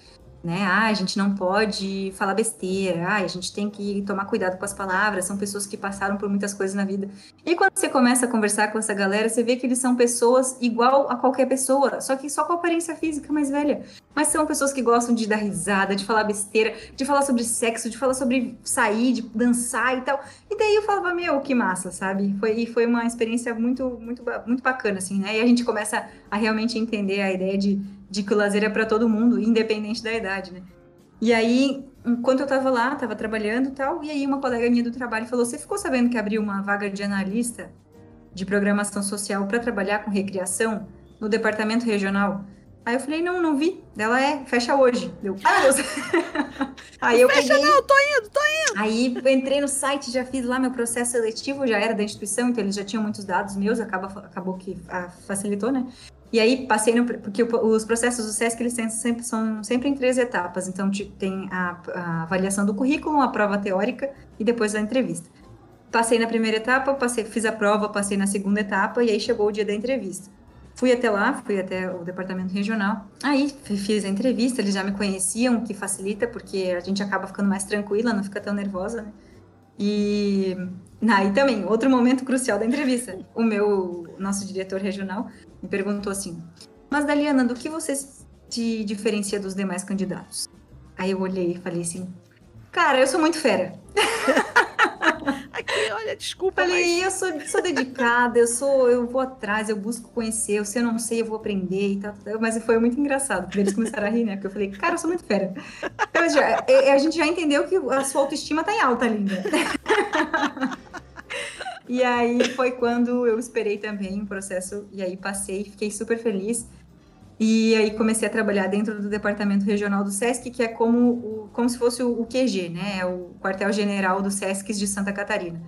né? Ah, a gente não pode falar besteira, ah, a gente tem que tomar cuidado com as palavras, são pessoas que passaram por muitas coisas na vida. E quando você começa a conversar com essa galera, você vê que eles são pessoas igual a qualquer pessoa, só que só com aparência física mais velha. Mas são pessoas que gostam de dar risada, de falar besteira, de falar sobre sexo, de falar sobre sair, de dançar e tal. E daí eu falava, meu, que massa, sabe? Foi, foi uma experiência muito, muito, muito bacana, assim, né? E a gente começa a realmente entender a ideia de de que o lazer é para todo mundo, independente da idade, né? E aí, enquanto eu estava lá, estava trabalhando e tal, e aí uma colega minha do trabalho falou: Você ficou sabendo que abriu uma vaga de analista de programação social para trabalhar com recreação no departamento regional? Aí eu falei, não, não vi. Ela é, fecha hoje. Deu, ah, Deus. aí eu fecha peguei... não, tô indo, tô indo. Aí eu entrei no site, já fiz lá meu processo seletivo, já era da instituição, então eles já tinham muitos dados meus, acaba, acabou que a, facilitou, né? E aí passei no. Porque os processos do SESC eles sempre, são sempre em três etapas. Então tem a, a avaliação do currículo, a prova teórica e depois a entrevista. Passei na primeira etapa, passei, fiz a prova, passei na segunda etapa e aí chegou o dia da entrevista. Fui até lá, fui até o departamento regional. Aí fiz a entrevista, eles já me conheciam, o que facilita, porque a gente acaba ficando mais tranquila, não fica tão nervosa, né? E aí também, outro momento crucial da entrevista. O meu, nosso diretor regional, me perguntou assim: Mas Daliana, do que você se diferencia dos demais candidatos? Aí eu olhei e falei assim: Cara, eu sou muito fera. Aqui, olha, desculpa. Falei, mas... eu sou, sou dedicada, eu sou, eu vou atrás, eu busco conhecer, se eu não sei, eu vou aprender e tal. Mas foi muito engraçado, porque eles começaram a rir, né? Porque eu falei, cara, eu sou muito fera. Então, já, a gente já entendeu que a sua autoestima tá em alta, linda. E aí foi quando eu esperei também o processo, e aí passei, fiquei super feliz. E aí comecei a trabalhar dentro do departamento regional do SESC, que é como, o, como se fosse o, QG, né? É o quartel-general do SESC de Santa Catarina.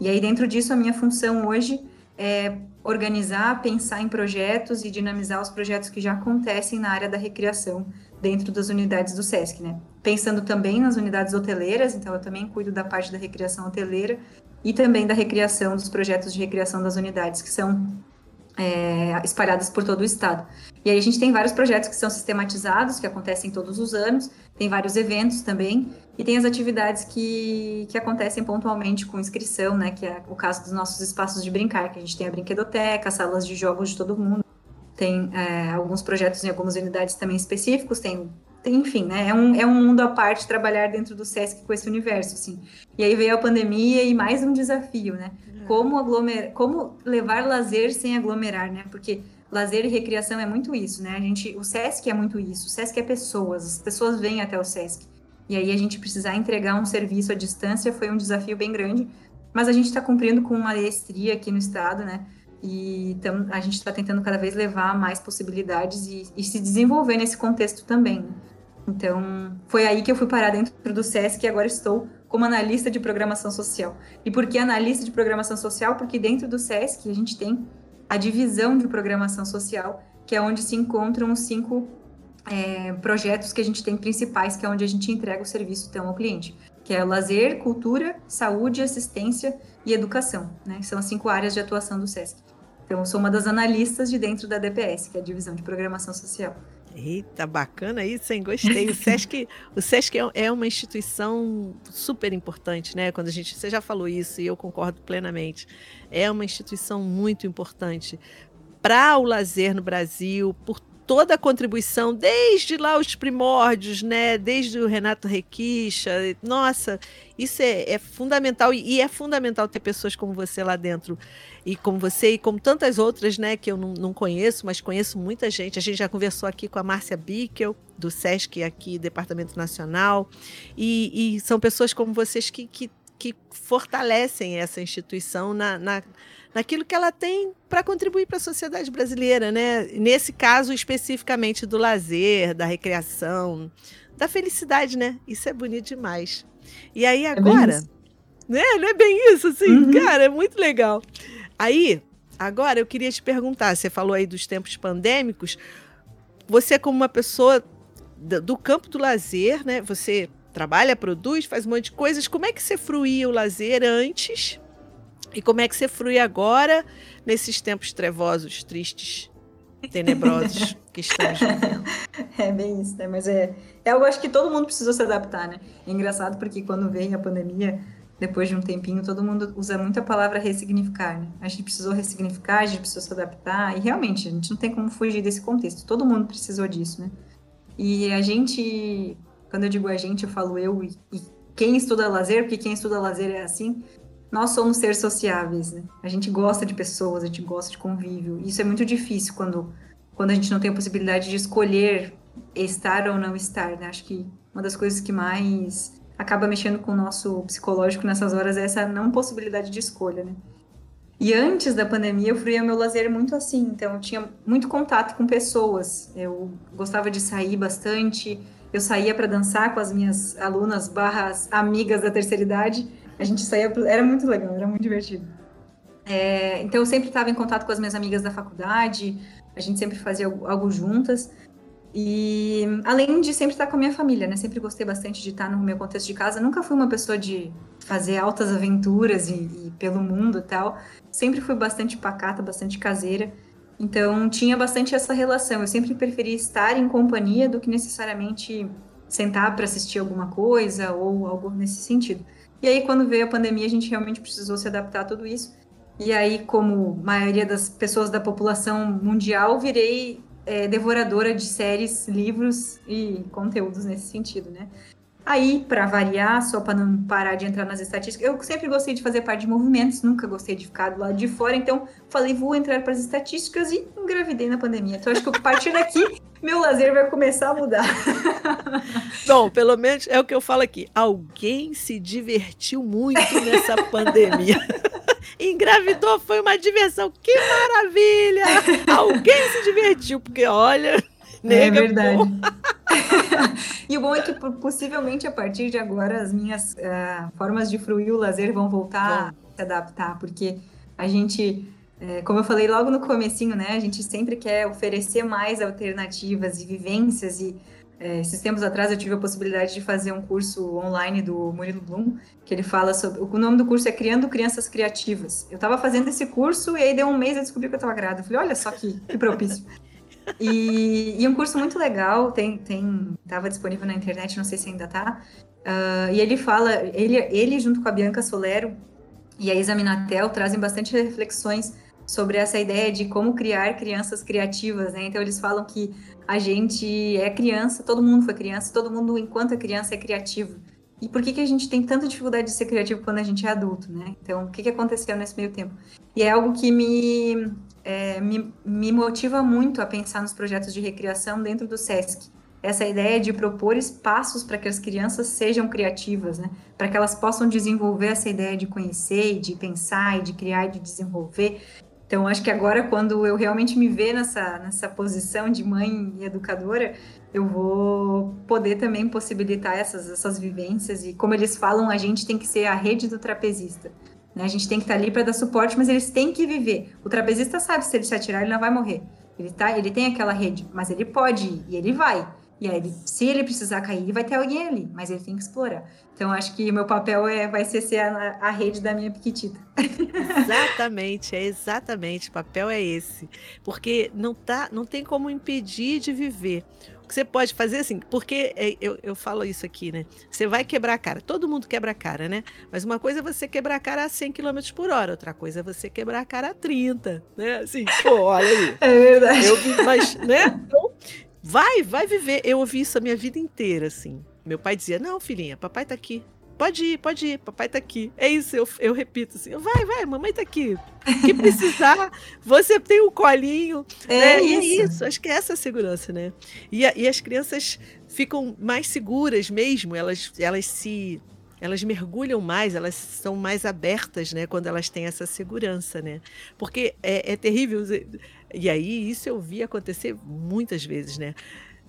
E aí dentro disso a minha função hoje é organizar, pensar em projetos e dinamizar os projetos que já acontecem na área da recreação dentro das unidades do SESC, né? Pensando também nas unidades hoteleiras, então eu também cuido da parte da recreação hoteleira e também da recreação dos projetos de recreação das unidades, que são é, espalhadas por todo o estado. E aí a gente tem vários projetos que são sistematizados, que acontecem todos os anos, tem vários eventos também, e tem as atividades que, que acontecem pontualmente com inscrição, né, que é o caso dos nossos espaços de brincar, que a gente tem a brinquedoteca, salas de jogos de todo mundo, tem é, alguns projetos em algumas unidades também específicos, tem, enfim, né, é um, é um mundo à parte trabalhar dentro do SESC com esse universo, assim. E aí veio a pandemia e mais um desafio, né, como, aglomer... como levar lazer sem aglomerar, né? Porque lazer e recreação é muito isso, né? A gente, o SESC é muito isso. O SESC é pessoas, as pessoas vêm até o SESC. E aí a gente precisar entregar um serviço à distância foi um desafio bem grande, mas a gente está cumprindo com uma maestria aqui no estado, né? E tam, a gente está tentando cada vez levar mais possibilidades e, e, se desenvolver nesse contexto também. Né? Então, foi aí que eu fui parar dentro do SESC e agora estou como analista de programação social. E por que analista de programação social? Porque dentro do SESC a gente tem a divisão de programação social, que é onde se encontram os cinco é, projetos que a gente tem principais, que é onde a gente entrega o serviço então ao cliente, que é lazer, cultura, saúde, assistência e educação, né? São as cinco áreas de atuação do SESC. Então, eu sou uma das analistas de dentro da DPS, que é a divisão de programação social. Eita, bacana isso, hein? Gostei. O SESC, o SESC é, é uma instituição super importante, né? Quando a gente. Você já falou isso e eu concordo plenamente. É uma instituição muito importante para o lazer no Brasil, por toda a contribuição, desde lá os primórdios, né? Desde o Renato Requicha. Nossa, isso é, é fundamental. E, é fundamental ter pessoas como você lá dentro e como você e como tantas outras, né, que eu não, não, conheço, mas conheço muita gente. A gente já conversou aqui com a Márcia Bickel, do SESC aqui, Departamento Nacional, e, e são pessoas como vocês que, que, que fortalecem essa instituição na, na naquilo que ela tem para contribuir para a sociedade brasileira, né? Nesse caso especificamente do lazer, da recreação, da felicidade, né? Isso é bonito demais. E aí é agora, é né? Não é bem isso, assim, uhum. cara, é muito legal. Aí, agora eu queria te perguntar, você falou aí dos tempos pandêmicos, você como uma pessoa do campo do lazer, né? Você trabalha, produz, faz um monte de coisas. Como é que você fruía o lazer antes? E como é que você frui agora nesses tempos trevosos, tristes, tenebrosos que estamos vivendo? É bem isso, né? Mas é, é eu acho que todo mundo precisou se adaptar, né? É engraçado porque quando vem a pandemia, depois de um tempinho, todo mundo usa muito a palavra ressignificar, né? A gente precisou ressignificar, a gente precisou se adaptar, e realmente, a gente não tem como fugir desse contexto, todo mundo precisou disso, né? E a gente, quando eu digo a gente, eu falo eu e, e quem estuda lazer, porque quem estuda lazer é assim, nós somos seres sociáveis, né? A gente gosta de pessoas, a gente gosta de convívio, isso é muito difícil quando quando a gente não tem a possibilidade de escolher estar ou não estar, né? Acho que uma das coisas que mais acaba mexendo com o nosso psicológico nessas horas é essa não possibilidade de escolha, né? E antes da pandemia, eu fruía meu lazer muito assim. Então, eu tinha muito contato com pessoas. Eu gostava de sair bastante. Eu saía para dançar com as minhas alunas barras amigas da terceira idade. A gente saía... Era muito legal, era muito divertido. É, então, eu sempre estava em contato com as minhas amigas da faculdade. A gente sempre fazia algo juntas. E além de sempre estar com a minha família, né? Sempre gostei bastante de estar no meu contexto de casa. Nunca fui uma pessoa de fazer altas aventuras e, e pelo mundo e tal. Sempre fui bastante pacata, bastante caseira. Então tinha bastante essa relação. Eu sempre preferi estar em companhia do que necessariamente sentar para assistir alguma coisa ou algo nesse sentido. E aí quando veio a pandemia, a gente realmente precisou se adaptar a tudo isso. E aí, como maioria das pessoas da população mundial, virei é, devoradora de séries, livros e conteúdos nesse sentido, né? Aí, para variar, só para não parar de entrar nas estatísticas, eu sempre gostei de fazer parte de movimentos, nunca gostei de ficar do lado de fora, então falei, vou entrar para as estatísticas e engravidei na pandemia. Então, acho que a partir daqui, meu lazer vai começar a mudar. Bom, pelo menos é o que eu falo aqui. Alguém se divertiu muito nessa pandemia. Engravidou, foi uma diversão. Que maravilha! Alguém se divertiu, porque olha. Nega, é verdade. e o bom é que possivelmente a partir de agora as minhas uh, formas de fruir o lazer vão voltar bom. a se adaptar, porque a gente, uh, como eu falei logo no comecinho, né, a gente sempre quer oferecer mais alternativas e vivências e é, esses tempos atrás eu tive a possibilidade de fazer um curso online do Murilo Blum, que ele fala sobre. O nome do curso é Criando Crianças Criativas. Eu estava fazendo esse curso e aí deu um mês eu descobri que eu estava grávida. Eu falei, olha só que, que propício. e, e um curso muito legal, tem, tem, estava disponível na internet, não sei se ainda está. Uh, e ele fala, ele, ele junto com a Bianca Solero e a Isa Minatel trazem bastante reflexões sobre essa ideia de como criar crianças criativas, né? Então eles falam que a gente é criança, todo mundo foi criança, todo mundo enquanto é criança é criativo. E por que, que a gente tem tanta dificuldade de ser criativo quando a gente é adulto, né? Então, o que, que aconteceu nesse meio tempo? E é algo que me, é, me, me motiva muito a pensar nos projetos de recriação dentro do SESC. Essa ideia de propor espaços para que as crianças sejam criativas, né? Para que elas possam desenvolver essa ideia de conhecer, de pensar, de criar de desenvolver. Então, acho que agora, quando eu realmente me ver nessa, nessa posição de mãe e educadora, eu vou poder também possibilitar essas, essas vivências. E, como eles falam, a gente tem que ser a rede do trapezista. Né? A gente tem que estar ali para dar suporte, mas eles têm que viver. O trapezista sabe se ele se atirar, ele não vai morrer. Ele, tá, ele tem aquela rede, mas ele pode ir e ele vai. E aí, ele, se ele precisar cair, vai ter alguém ali, mas ele tem que explorar. Então, acho que meu papel é, vai ser ser a, a rede da minha piquitita. Exatamente, é exatamente. O papel é esse. Porque não, tá, não tem como impedir de viver. Que você pode fazer assim, porque é, eu, eu falo isso aqui, né? Você vai quebrar a cara. Todo mundo quebra a cara, né? Mas uma coisa é você quebrar a cara a 100 km por hora, outra coisa é você quebrar a cara a 30, né? Assim, pô, olha aí. É verdade. Eu, mas, né? Então, Vai, vai viver. Eu ouvi isso a minha vida inteira, assim. Meu pai dizia: Não, filhinha, papai tá aqui. Pode ir, pode ir, papai tá aqui. É isso, eu, eu repito assim: vai, vai, mamãe tá aqui. Que precisar, você tem o um colinho. É, né? isso. é isso. Acho que é essa a segurança, né? E, e as crianças ficam mais seguras mesmo, elas, elas se elas mergulham mais, elas são mais abertas, né, quando elas têm essa segurança, né? Porque é, é terrível. E aí isso eu vi acontecer muitas vezes, né?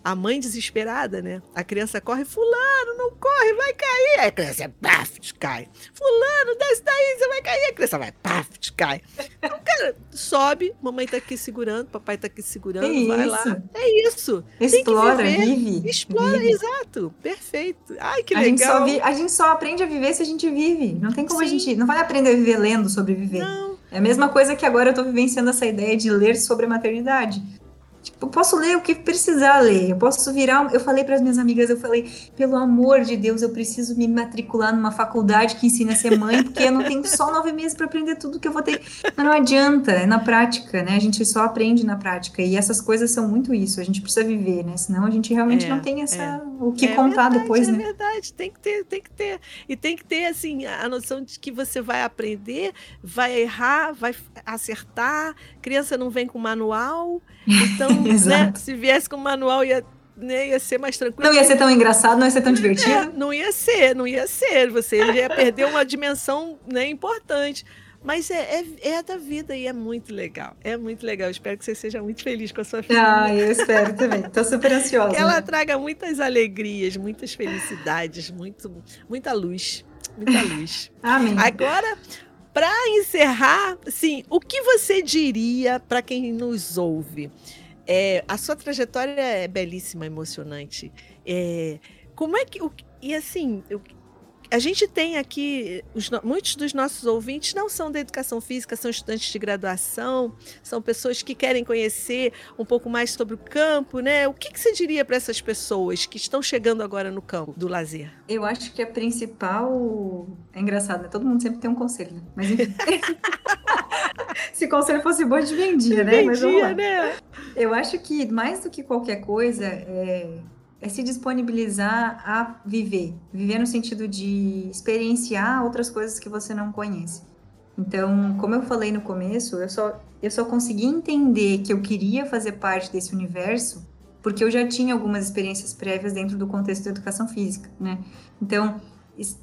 A mãe desesperada, né? A criança corre, fulano, não corre, vai cair. Aí a criança, paf, cai. Fulano, desce daí, você vai cair. A criança vai, paf, cai. Então, cara, sobe, mamãe tá aqui segurando, papai tá aqui segurando, é vai isso. lá. É isso. Explora, vive. Explora, vive. exato. Perfeito. Ai, que a legal. Gente vi, a gente só aprende a viver se a gente vive. Não tem como Sim. a gente. Não vai aprender a viver lendo sobre viver. Não. É a mesma coisa que agora eu tô vivenciando essa ideia de ler sobre a maternidade. Tipo, eu posso ler o que precisar ler. Eu posso virar. Eu falei para as minhas amigas, eu falei, pelo amor de Deus, eu preciso me matricular numa faculdade que ensina a ser mãe, porque eu não tenho só nove meses para aprender tudo que eu vou ter. Mas não adianta, é na prática, né? A gente só aprende na prática. E essas coisas são muito isso. A gente precisa viver, né? Senão a gente realmente é, não tem essa é. o que é contar verdade, depois, é né? É verdade, tem que ter, tem que ter. E tem que ter, assim, a noção de que você vai aprender, vai errar, vai acertar. Criança não vem com manual. Então, né? Se viesse com manual, ia né, ia ser mais tranquilo. Não ia ser tão engraçado, não ia ser tão divertido. É, não ia ser, não ia ser. Você ia perder uma dimensão né, importante. Mas é, é, é, da vida e é muito legal. É muito legal. espero que você seja muito feliz com a sua filha. Ah, eu espero também. Estou super ansiosa. Que ela traga muitas alegrias, muitas felicidades, muito, muita luz. Muita luz. Amém. Agora, para encerrar, sim, o que você diria para quem nos ouve? É, a sua trajetória é belíssima, emocionante. É, como é que. O, e assim, a gente tem aqui, os, muitos dos nossos ouvintes não são da educação física, são estudantes de graduação, são pessoas que querem conhecer um pouco mais sobre o campo, né? O que, que você diria para essas pessoas que estão chegando agora no campo do lazer? Eu acho que a principal. É engraçado, né? Todo mundo sempre tem um conselho, né? Mas enfim. Se conselho fosse bom, a gente vendia, né? Vendia, né? Eu acho que mais do que qualquer coisa, é é se disponibilizar a viver. Viver no sentido de experienciar outras coisas que você não conhece. Então, como eu falei no começo, eu só, eu só consegui entender que eu queria fazer parte desse universo porque eu já tinha algumas experiências prévias dentro do contexto da educação física, né? Então,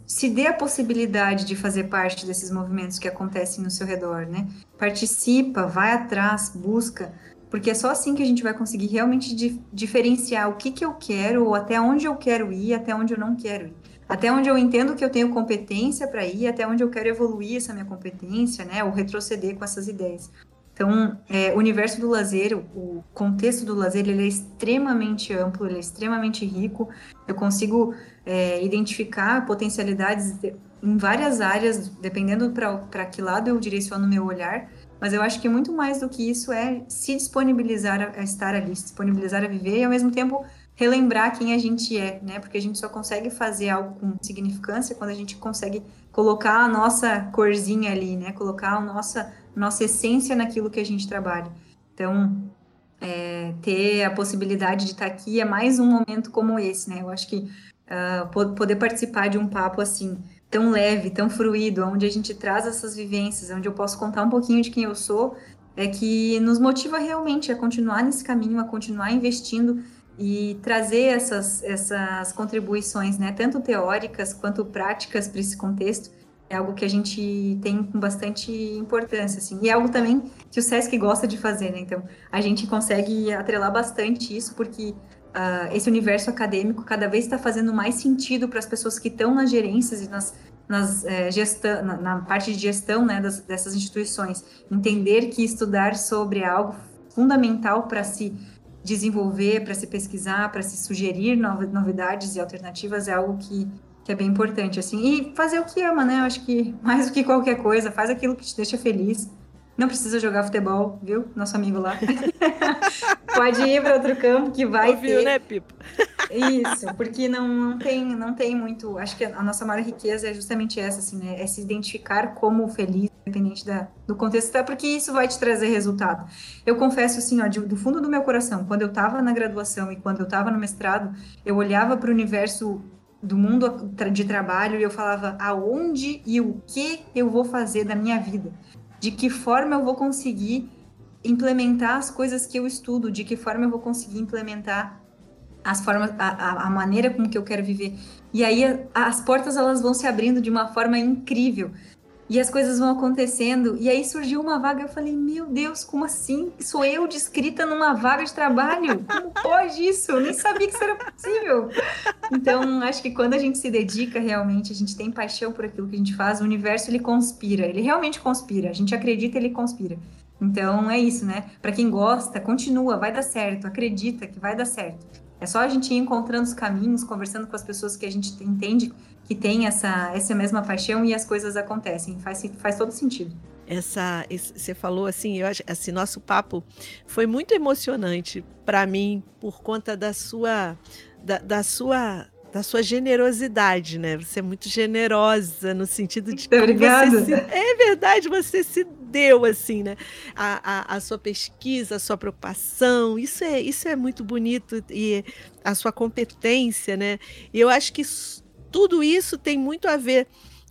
se dê a possibilidade de fazer parte desses movimentos que acontecem no seu redor, né? Participa, vai atrás, busca, porque é só assim que a gente vai conseguir realmente di diferenciar o que, que eu quero, ou até onde eu quero ir, até onde eu não quero ir. Até onde eu entendo que eu tenho competência para ir, até onde eu quero evoluir essa minha competência, né? Ou retroceder com essas ideias. Então, é, o universo do lazer, o contexto do lazer, ele é extremamente amplo, ele é extremamente rico. Eu consigo é, identificar potencialidades em várias áreas, dependendo para que lado eu direciono meu olhar. Mas eu acho que muito mais do que isso é se disponibilizar a, estar ali, se disponibilizar a viver e ao mesmo tempo relembrar quem a gente é, né? Porque a gente só consegue fazer algo com significância quando a gente consegue colocar a nossa corzinha ali, né? Colocar a nossa, nossa essência naquilo que a gente trabalha. Então, é, ter a possibilidade de estar aqui é mais um momento como esse, né? Eu acho que uh, poder participar de um papo assim, tão leve, tão fluido, onde a gente traz essas vivências, onde eu posso contar um pouquinho de quem eu sou, é que nos motiva realmente a continuar nesse caminho, a continuar investindo e trazer essas, essas contribuições, né, tanto teóricas quanto práticas para esse contexto, é algo que a gente tem com bastante importância, assim, e é algo também que o SESC gosta de fazer, né, então a gente consegue atrelar bastante isso, porque uh, esse universo acadêmico cada vez está fazendo mais sentido para as pessoas que estão nas gerências e nas, nas é, gestão, na, na, parte de gestão né, das, dessas instituições. Entender que estudar sobre algo fundamental para se desenvolver, para se pesquisar, para se sugerir novidades e alternativas é algo que, que é bem importante, assim. E fazer o que ama, né? Eu acho que mais do que qualquer coisa, faz aquilo que te deixa feliz. Não precisa jogar futebol, viu? Nosso amigo lá. Pode ir para outro campo que vai Ouviu, ter. né, Pipo? Isso, porque não, não, tem, não tem muito. Acho que a nossa maior riqueza é justamente essa, assim, né? É se identificar como feliz, independente da, do contexto, até porque isso vai te trazer resultado. Eu confesso, assim, ó, de, do fundo do meu coração, quando eu estava na graduação e quando eu estava no mestrado, eu olhava para o universo do mundo de trabalho e eu falava aonde e o que eu vou fazer da minha vida de que forma eu vou conseguir implementar as coisas que eu estudo, de que forma eu vou conseguir implementar as formas, a, a maneira como que eu quero viver. E aí as portas elas vão se abrindo de uma forma incrível. E as coisas vão acontecendo. E aí surgiu uma vaga. Eu falei, meu Deus, como assim? Sou eu descrita numa vaga de trabalho? Como pode isso? Eu nem sabia que isso era possível. Então, acho que quando a gente se dedica realmente, a gente tem paixão por aquilo que a gente faz, o universo ele conspira. Ele realmente conspira. A gente acredita, ele conspira. Então, é isso, né? Para quem gosta, continua, vai dar certo. Acredita que vai dar certo. É só a gente ir encontrando os caminhos, conversando com as pessoas que a gente entende que tem essa, essa mesma paixão e as coisas acontecem. Faz, faz todo sentido. Essa, você falou assim, eu acho, esse nosso papo foi muito emocionante para mim por conta da sua, da, da sua da sua generosidade, né? Você é muito generosa no sentido de Obrigada. Se, é verdade, você se deu assim, né? A, a, a, sua pesquisa, a sua preocupação, isso é isso é muito bonito e a sua competência, né? E eu acho que tudo isso tem muito a ver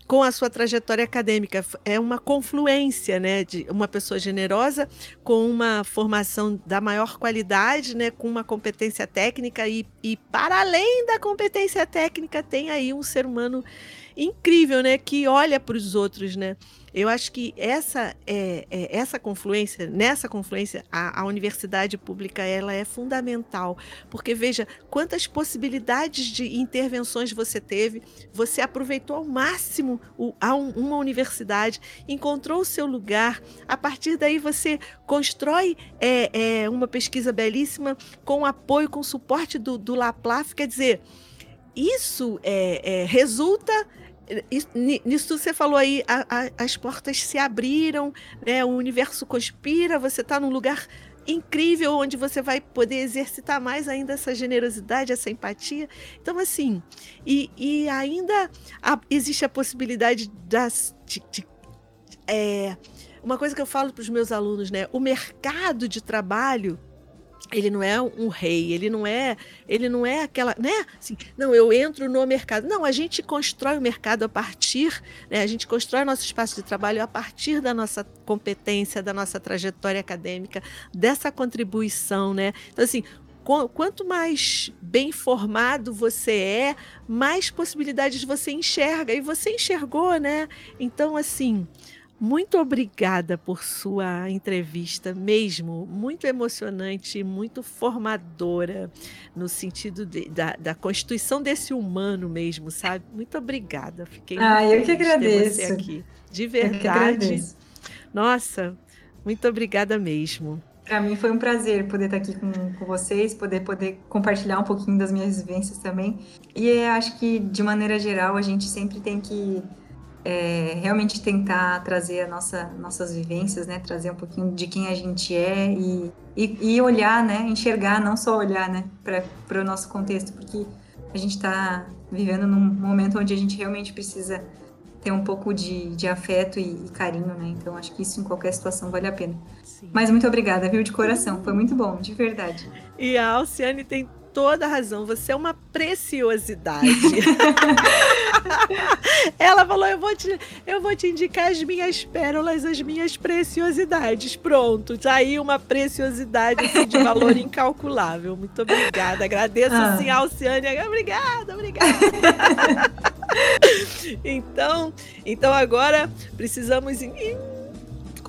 com a sua trajetória acadêmica. É uma confluência, né, de uma pessoa generosa com uma formação da maior qualidade, né, com uma competência técnica e, e para além da competência técnica tem aí um ser humano incrível, né, que olha para os outros, né? Eu acho que essa é, é, essa confluência, nessa confluência, a, a, universidade pública ela é fundamental, porque veja quantas possibilidades de intervenções você teve, você aproveitou ao máximo o, a um, uma universidade, encontrou o seu lugar, a partir daí você constrói é, é uma pesquisa belíssima com apoio, com suporte do, do quer dizer, isso é, é resulta nisso você falou aí, a, a, as portas se abriram, né? o universo conspira, você está num lugar incrível onde você vai poder exercitar mais ainda essa generosidade, essa empatia. Então, assim, e, e ainda a, existe a possibilidade das, de, de é, uma coisa que eu falo para os meus alunos, né? O mercado de trabalho ele não é um rei, ele não é, ele não é aquela, né? Assim, não, eu entro no mercado. Não, a gente constrói o mercado a partir, né? A gente constrói nosso espaço de trabalho a partir da nossa competência, da nossa trajetória acadêmica, dessa contribuição, né? Então assim, quanto mais bem formado você é, mais possibilidades você enxerga e você enxergou, né? Então assim, muito obrigada por sua entrevista, mesmo muito emocionante, muito formadora, no sentido de, da, da constituição desse humano mesmo, sabe? Muito obrigada. Fiquei ah, eu que agradeço. você aqui. De verdade. Nossa, muito obrigada mesmo. Para mim foi um prazer poder estar aqui com, com vocês, poder poder compartilhar um pouquinho das minhas vivências também. E acho que, de maneira geral, a gente sempre tem que é, realmente tentar trazer nossa, nossas vivências, né? Trazer um pouquinho de quem a gente é e, e, e olhar, né? Enxergar, não só olhar, né? Para o nosso contexto, porque a gente está vivendo num momento onde a gente realmente precisa ter um pouco de, de afeto e, e, carinho, né? Então acho que isso em qualquer situação vale a pena. Sim. Mas muito obrigada, viu, de coração. Foi muito bom, de verdade. E a Alciane tem toda a razão. Você é uma preciosidade. Ela falou: eu vou, te, eu vou te indicar as minhas pérolas, as minhas preciosidades. Pronto, tá aí uma preciosidade assim, de valor incalculável. Muito obrigada. Agradeço ah. assim, Alciane. Obrigada, obrigada. então, então agora precisamos. Em,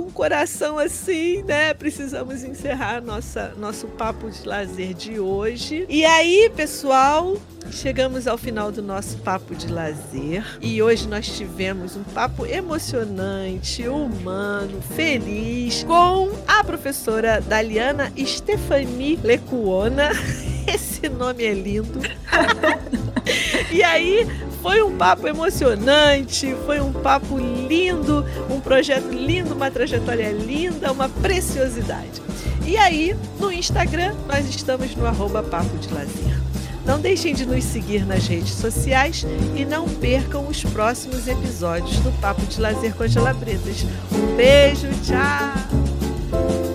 com o coração assim, né? Precisamos encerrar nossa, nosso papo de lazer de hoje. E aí, pessoal, Chegamos ao final do nosso papo de lazer e hoje nós tivemos um papo emocionante, humano, feliz com a professora Daliana Stephanie Lecuona. Esse nome é lindo. e aí, foi um papo emocionante, foi um papo lindo, um projeto lindo, uma trajetória linda, uma preciosidade. E aí, no Instagram, nós estamos no arroba Papo de Lazer. Não deixem de nos seguir nas redes sociais e não percam os próximos episódios do Papo de Lazer com Gelabretas. Um beijo, tchau!